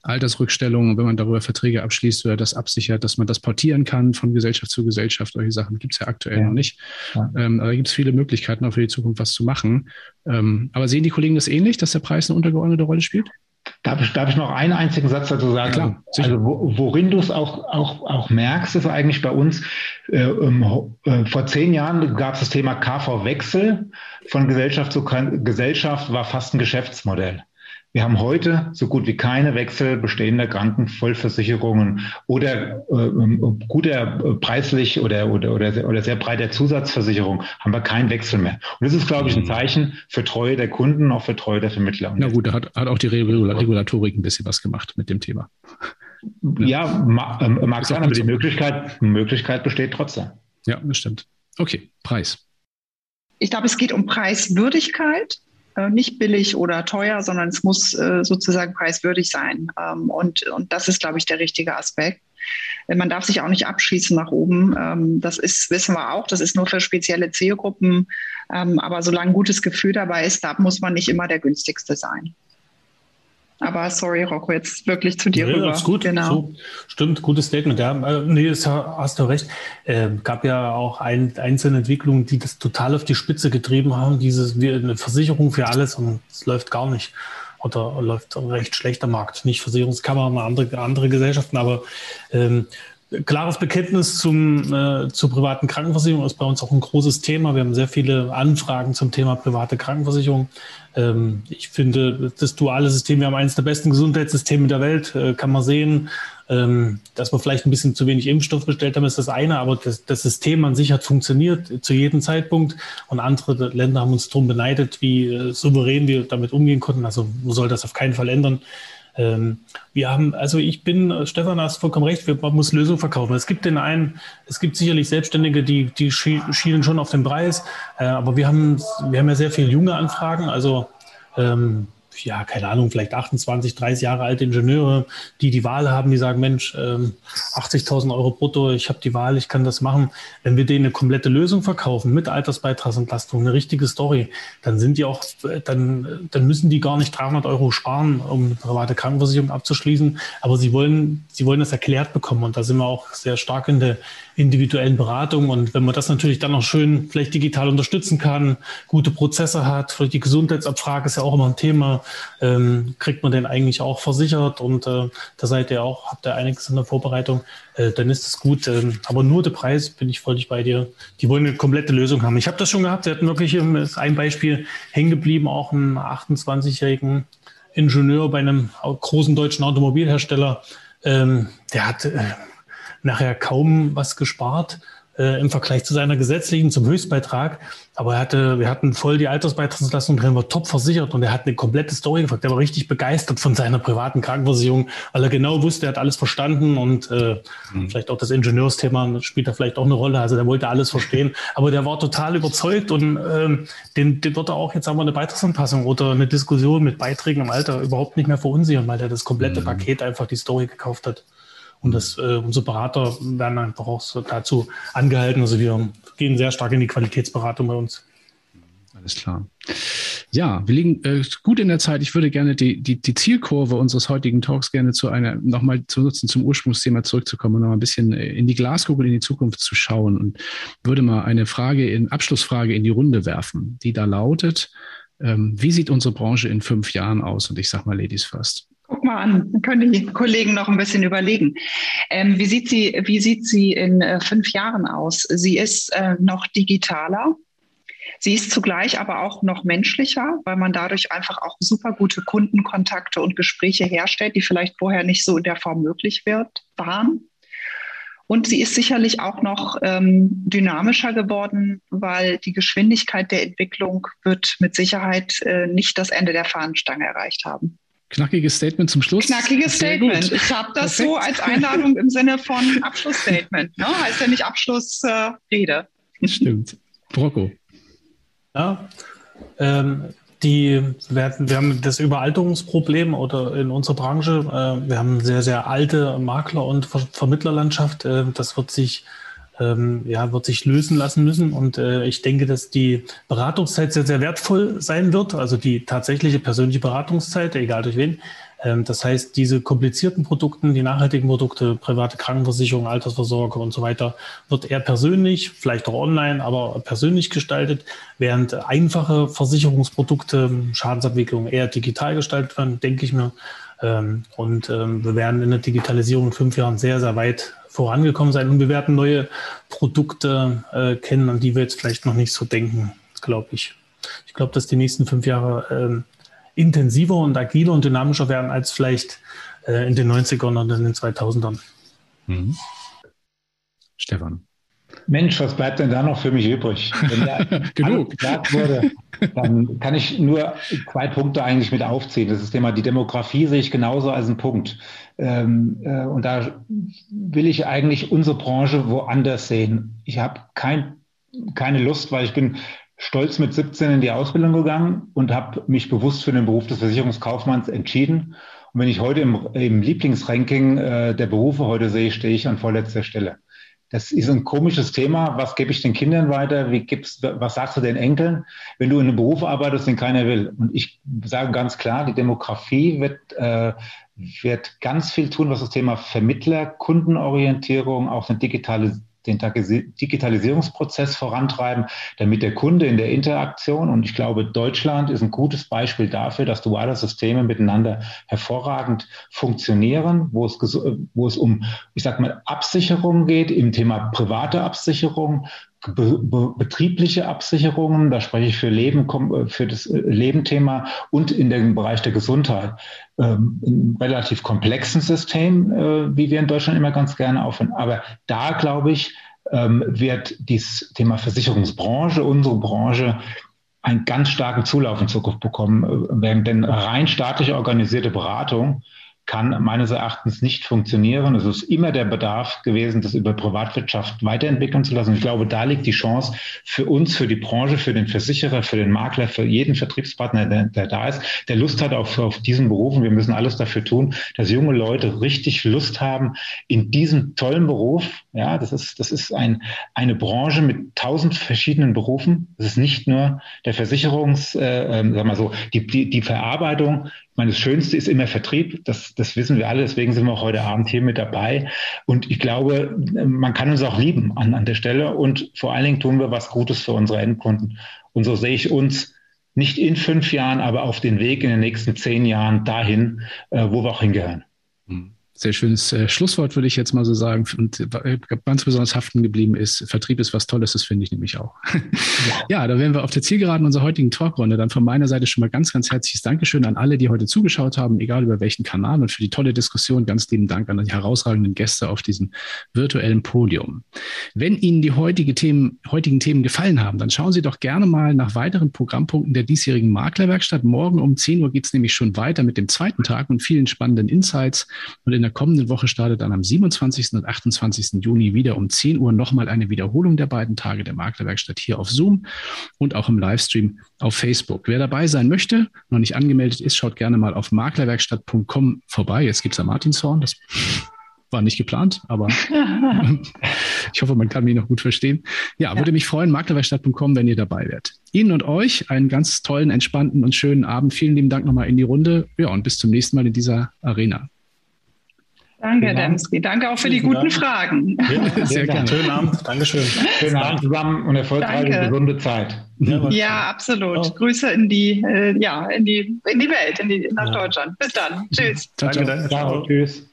Altersrückstellungen, wenn man darüber Verträge abschließt oder das absichert, dass man das portieren kann von Gesellschaft zu Gesellschaft. Solche Sachen gibt es ja aktuell ja. noch nicht. Ja. Ähm, aber da gibt es viele Möglichkeiten auch für die Zukunft was zu machen. Ähm, aber sehen die Kollegen das ähnlich, dass der Preis eine untergeordnete Rolle spielt? Darf ich, darf ich noch einen einzigen Satz dazu sagen? Klar, also wo, worin du es auch, auch, auch merkst, ist eigentlich bei uns, äh, äh, vor zehn Jahren gab es das Thema KV-Wechsel von Gesellschaft zu Gesellschaft, war fast ein Geschäftsmodell. Wir haben heute so gut wie keine Wechsel bestehender Krankenvollversicherungen oder äh, guter äh, preislich oder, oder, oder, oder sehr breiter Zusatzversicherung haben wir keinen Wechsel mehr. Und das ist, glaube ich, ein mhm. Zeichen für Treue der Kunden, auch für Treue der Vermittler. Na gut, da hat, hat auch die Regulatorik ein bisschen was gemacht mit dem Thema. Ja, ma, äh, mag sein, aber die Möglichkeit, Möglichkeit besteht trotzdem. Ja, das stimmt. Okay, Preis. Ich glaube, es geht um Preiswürdigkeit nicht billig oder teuer, sondern es muss äh, sozusagen preiswürdig sein. Ähm, und, und das ist, glaube ich, der richtige Aspekt. Äh, man darf sich auch nicht abschießen nach oben. Ähm, das ist, wissen wir auch, das ist nur für spezielle Zielgruppen. Ähm, aber solange ein gutes Gefühl dabei ist, da muss man nicht immer der günstigste sein. Aber sorry, Rocco, jetzt wirklich zu dir nee, rüber. Ist gut, genau. So, stimmt, gutes Statement. Ja, äh, nee, ist, hast du recht. Äh, gab ja auch ein, einzelne Entwicklungen, die das total auf die Spitze getrieben haben. Dieses wie eine Versicherung für alles und es läuft gar nicht. Oder läuft recht schlechter Markt. Nicht Versicherungskammer, andere, andere Gesellschaften, aber ähm, klares Bekenntnis zum, äh, zur privaten Krankenversicherung ist bei uns auch ein großes Thema. Wir haben sehr viele Anfragen zum Thema private Krankenversicherung. Ähm, ich finde, das duale System, wir haben eines der besten Gesundheitssysteme der Welt, äh, kann man sehen. Ähm, dass wir vielleicht ein bisschen zu wenig Impfstoff bestellt haben, ist das eine, aber das, das System an sich hat funktioniert zu jedem Zeitpunkt und andere Länder haben uns darum beneidet, wie äh, souverän wir damit umgehen konnten. Also soll das auf keinen Fall ändern. Ähm, wir haben, also ich bin, Stefan hast vollkommen recht, man muss Lösungen verkaufen. Es gibt den einen, es gibt sicherlich Selbstständige, die, die schielen schon auf den Preis, äh, aber wir haben, wir haben ja sehr viele junge Anfragen, also ähm, ja, keine Ahnung, vielleicht 28, 30 Jahre alte Ingenieure, die die Wahl haben, die sagen, Mensch, ähm, 80.000 Euro brutto, ich habe die Wahl, ich kann das machen. Wenn wir denen eine komplette Lösung verkaufen mit Altersbeitragsentlastung, eine richtige Story, dann sind die auch, dann, dann müssen die gar nicht 300 Euro sparen, um eine private Krankenversicherung abzuschließen. Aber sie wollen, sie wollen das erklärt bekommen. Und da sind wir auch sehr stark in der individuellen Beratung. Und wenn man das natürlich dann noch schön vielleicht digital unterstützen kann, gute Prozesse hat, vielleicht die Gesundheitsabfrage ist ja auch immer ein Thema, ähm, kriegt man den eigentlich auch versichert und äh, da seid ihr auch, habt ihr einiges in der Vorbereitung, äh, dann ist es gut. Ähm, aber nur der Preis bin ich völlig bei dir. Die wollen eine komplette Lösung haben. Ich habe das schon gehabt, sie hatten wirklich ein Beispiel hängen geblieben, auch einen 28-jährigen Ingenieur bei einem großen deutschen Automobilhersteller. Ähm, der hat äh, nachher kaum was gespart äh, im Vergleich zu seiner gesetzlichen zum Höchstbeitrag. Aber er hatte, wir hatten voll die Altersbeitragsentlastung drin, war top versichert und er hat eine komplette Story gefragt. Der war richtig begeistert von seiner privaten Krankenversicherung, weil er genau wusste, er hat alles verstanden und äh, mhm. vielleicht auch das Ingenieursthema spielt da vielleicht auch eine Rolle. Also der wollte alles verstehen, aber der war total überzeugt und ähm, den, den wird er auch jetzt haben wir eine Beitragsanpassung oder eine Diskussion mit Beiträgen im Alter überhaupt nicht mehr verunsichern, weil er das komplette mhm. Paket einfach die Story gekauft hat. Und das, äh, unsere Berater werden einfach auch so dazu angehalten. Also wir gehen sehr stark in die Qualitätsberatung bei uns. Alles klar. Ja, wir liegen äh, gut in der Zeit. Ich würde gerne die, die, die Zielkurve unseres heutigen Talks gerne zu einer nochmal zu nutzen, zum Ursprungsthema zurückzukommen und nochmal ein bisschen äh, in die Glaskugel, in die Zukunft zu schauen und würde mal eine Frage, in Abschlussfrage in die Runde werfen, die da lautet, ähm, wie sieht unsere Branche in fünf Jahren aus? Und ich sage mal Ladies first. Guck mal an, können die Kollegen noch ein bisschen überlegen. Ähm, wie, sieht sie, wie sieht sie in äh, fünf Jahren aus? Sie ist äh, noch digitaler. Sie ist zugleich aber auch noch menschlicher, weil man dadurch einfach auch super gute Kundenkontakte und Gespräche herstellt, die vielleicht vorher nicht so in der Form möglich wird, waren. Und sie ist sicherlich auch noch ähm, dynamischer geworden, weil die Geschwindigkeit der Entwicklung wird mit Sicherheit äh, nicht das Ende der Fahnenstange erreicht haben. Knackiges Statement zum Schluss. Knackiges Statement. Ich habe das Perfekt. so als Einladung im Sinne von Abschlussstatement. Ne? Heißt ja nicht Abschlussrede. Äh, Stimmt. Brocco. Ja, ähm, die, wir, wir, haben das Überalterungsproblem oder in unserer Branche. Äh, wir haben sehr, sehr alte Makler- und Ver Vermittlerlandschaft. Äh, das wird sich ähm, ja, wird sich lösen lassen müssen. Und äh, ich denke, dass die Beratungszeit sehr, sehr wertvoll sein wird. Also die tatsächliche persönliche Beratungszeit, egal durch wen. Ähm, das heißt, diese komplizierten Produkte, die nachhaltigen Produkte, private Krankenversicherung, Altersvorsorge und so weiter, wird eher persönlich, vielleicht auch online, aber persönlich gestaltet, während einfache Versicherungsprodukte, Schadensabwicklung eher digital gestaltet werden, denke ich mir. Ähm, und ähm, wir werden in der Digitalisierung in fünf Jahren sehr, sehr weit vorangekommen sein und wir werden neue Produkte äh, kennen, an die wir jetzt vielleicht noch nicht so denken, glaube ich. Ich glaube, dass die nächsten fünf Jahre ähm, intensiver und agiler und dynamischer werden als vielleicht äh, in den 90ern und in den 2000ern. Mhm. Stefan. Mensch, was bleibt denn da noch für mich übrig? Wenn da Genug. gesagt wurde, dann kann ich nur zwei Punkte eigentlich mit aufziehen. Das ist das Thema, die Demografie sehe ich genauso als einen Punkt. Ähm, äh, und da will ich eigentlich unsere Branche woanders sehen. Ich habe kein, keine Lust, weil ich bin stolz mit 17 in die Ausbildung gegangen und habe mich bewusst für den Beruf des Versicherungskaufmanns entschieden. Und wenn ich heute im, im Lieblingsranking äh, der Berufe heute sehe, stehe ich an vorletzter Stelle. Das ist ein komisches Thema. Was gebe ich den Kindern weiter? Wie gibt's, was sagst du den Enkeln, wenn du in einem Beruf arbeitest, den keiner will? Und ich sage ganz klar, die Demografie wird, äh, wird ganz viel tun, was das Thema Vermittler, Kundenorientierung, auch eine digitale den Digitalisierungsprozess vorantreiben, damit der Kunde in der Interaktion, und ich glaube, Deutschland ist ein gutes Beispiel dafür, dass duale Systeme miteinander hervorragend funktionieren, wo es, wo es um, ich sag mal, Absicherung geht, im Thema private Absicherung, be be betriebliche Absicherungen, da spreche ich für Leben, für das äh, Lebenthema und in dem Bereich der Gesundheit. Ähm, ein relativ komplexen System, äh, wie wir in Deutschland immer ganz gerne aufhören. Aber da, glaube ich, ähm, wird dieses Thema Versicherungsbranche, unsere Branche, einen ganz starken Zulauf in Zukunft bekommen, äh, während denn rein staatlich organisierte Beratung kann meines Erachtens nicht funktionieren. Es ist immer der Bedarf gewesen, das über Privatwirtschaft weiterentwickeln zu lassen. Ich glaube, da liegt die Chance für uns, für die Branche, für den Versicherer, für den Makler, für jeden Vertriebspartner, der, der da ist, der Lust hat auf, auf diesen Beruf. Und wir müssen alles dafür tun, dass junge Leute richtig Lust haben in diesem tollen Beruf. Ja, das ist, das ist ein, eine Branche mit tausend verschiedenen Berufen. Es ist nicht nur der Versicherungs, äh, äh, sag mal so, die, die, die Verarbeitung meine, das Schönste ist immer Vertrieb. Das, das wissen wir alle. Deswegen sind wir auch heute Abend hier mit dabei. Und ich glaube, man kann uns auch lieben an, an der Stelle. Und vor allen Dingen tun wir was Gutes für unsere Endkunden. Und so sehe ich uns nicht in fünf Jahren, aber auf den Weg in den nächsten zehn Jahren dahin, äh, wo wir auch hingehören. Mhm sehr schönes äh, Schlusswort, würde ich jetzt mal so sagen. Und äh, ganz besonders haften geblieben ist, Vertrieb ist was Tolles, das finde ich nämlich auch. Ja. ja, da wären wir auf der Zielgeraden unserer heutigen Talkrunde. Dann von meiner Seite schon mal ganz, ganz herzliches Dankeschön an alle, die heute zugeschaut haben, egal über welchen Kanal und für die tolle Diskussion. Ganz lieben Dank an die herausragenden Gäste auf diesem virtuellen Podium. Wenn Ihnen die heutige Themen, heutigen Themen gefallen haben, dann schauen Sie doch gerne mal nach weiteren Programmpunkten der diesjährigen Maklerwerkstatt. Morgen um 10 Uhr geht es nämlich schon weiter mit dem zweiten Tag und vielen spannenden Insights. Und in der kommenden Woche startet dann am 27. und 28. Juni wieder um 10 Uhr nochmal eine Wiederholung der beiden Tage der Maklerwerkstatt hier auf Zoom und auch im Livestream auf Facebook. Wer dabei sein möchte, noch nicht angemeldet ist, schaut gerne mal auf maklerwerkstatt.com vorbei. Jetzt gibt es ja Martinshorn, das war nicht geplant, aber ich hoffe, man kann mich noch gut verstehen. Ja, ja. würde mich freuen, maklerwerkstatt.com, wenn ihr dabei wärt. Ihnen und euch einen ganz tollen, entspannten und schönen Abend. Vielen lieben Dank nochmal in die Runde. Ja, und bis zum nächsten Mal in dieser Arena. Danke, Herr Demski. Danke auch für die guten Dank. Fragen. Ja, sehr gerne. Schönen Abend. Dankeschön. Schönen Abend zusammen und erfolgreiche, Danke. gesunde Zeit. Ja, ja absolut. Oh. Grüße in die, äh, ja, in die, in die Welt, in die, nach ja. Deutschland. Bis dann. Tschüss. Ciao, ciao. Ciao. Tschüss.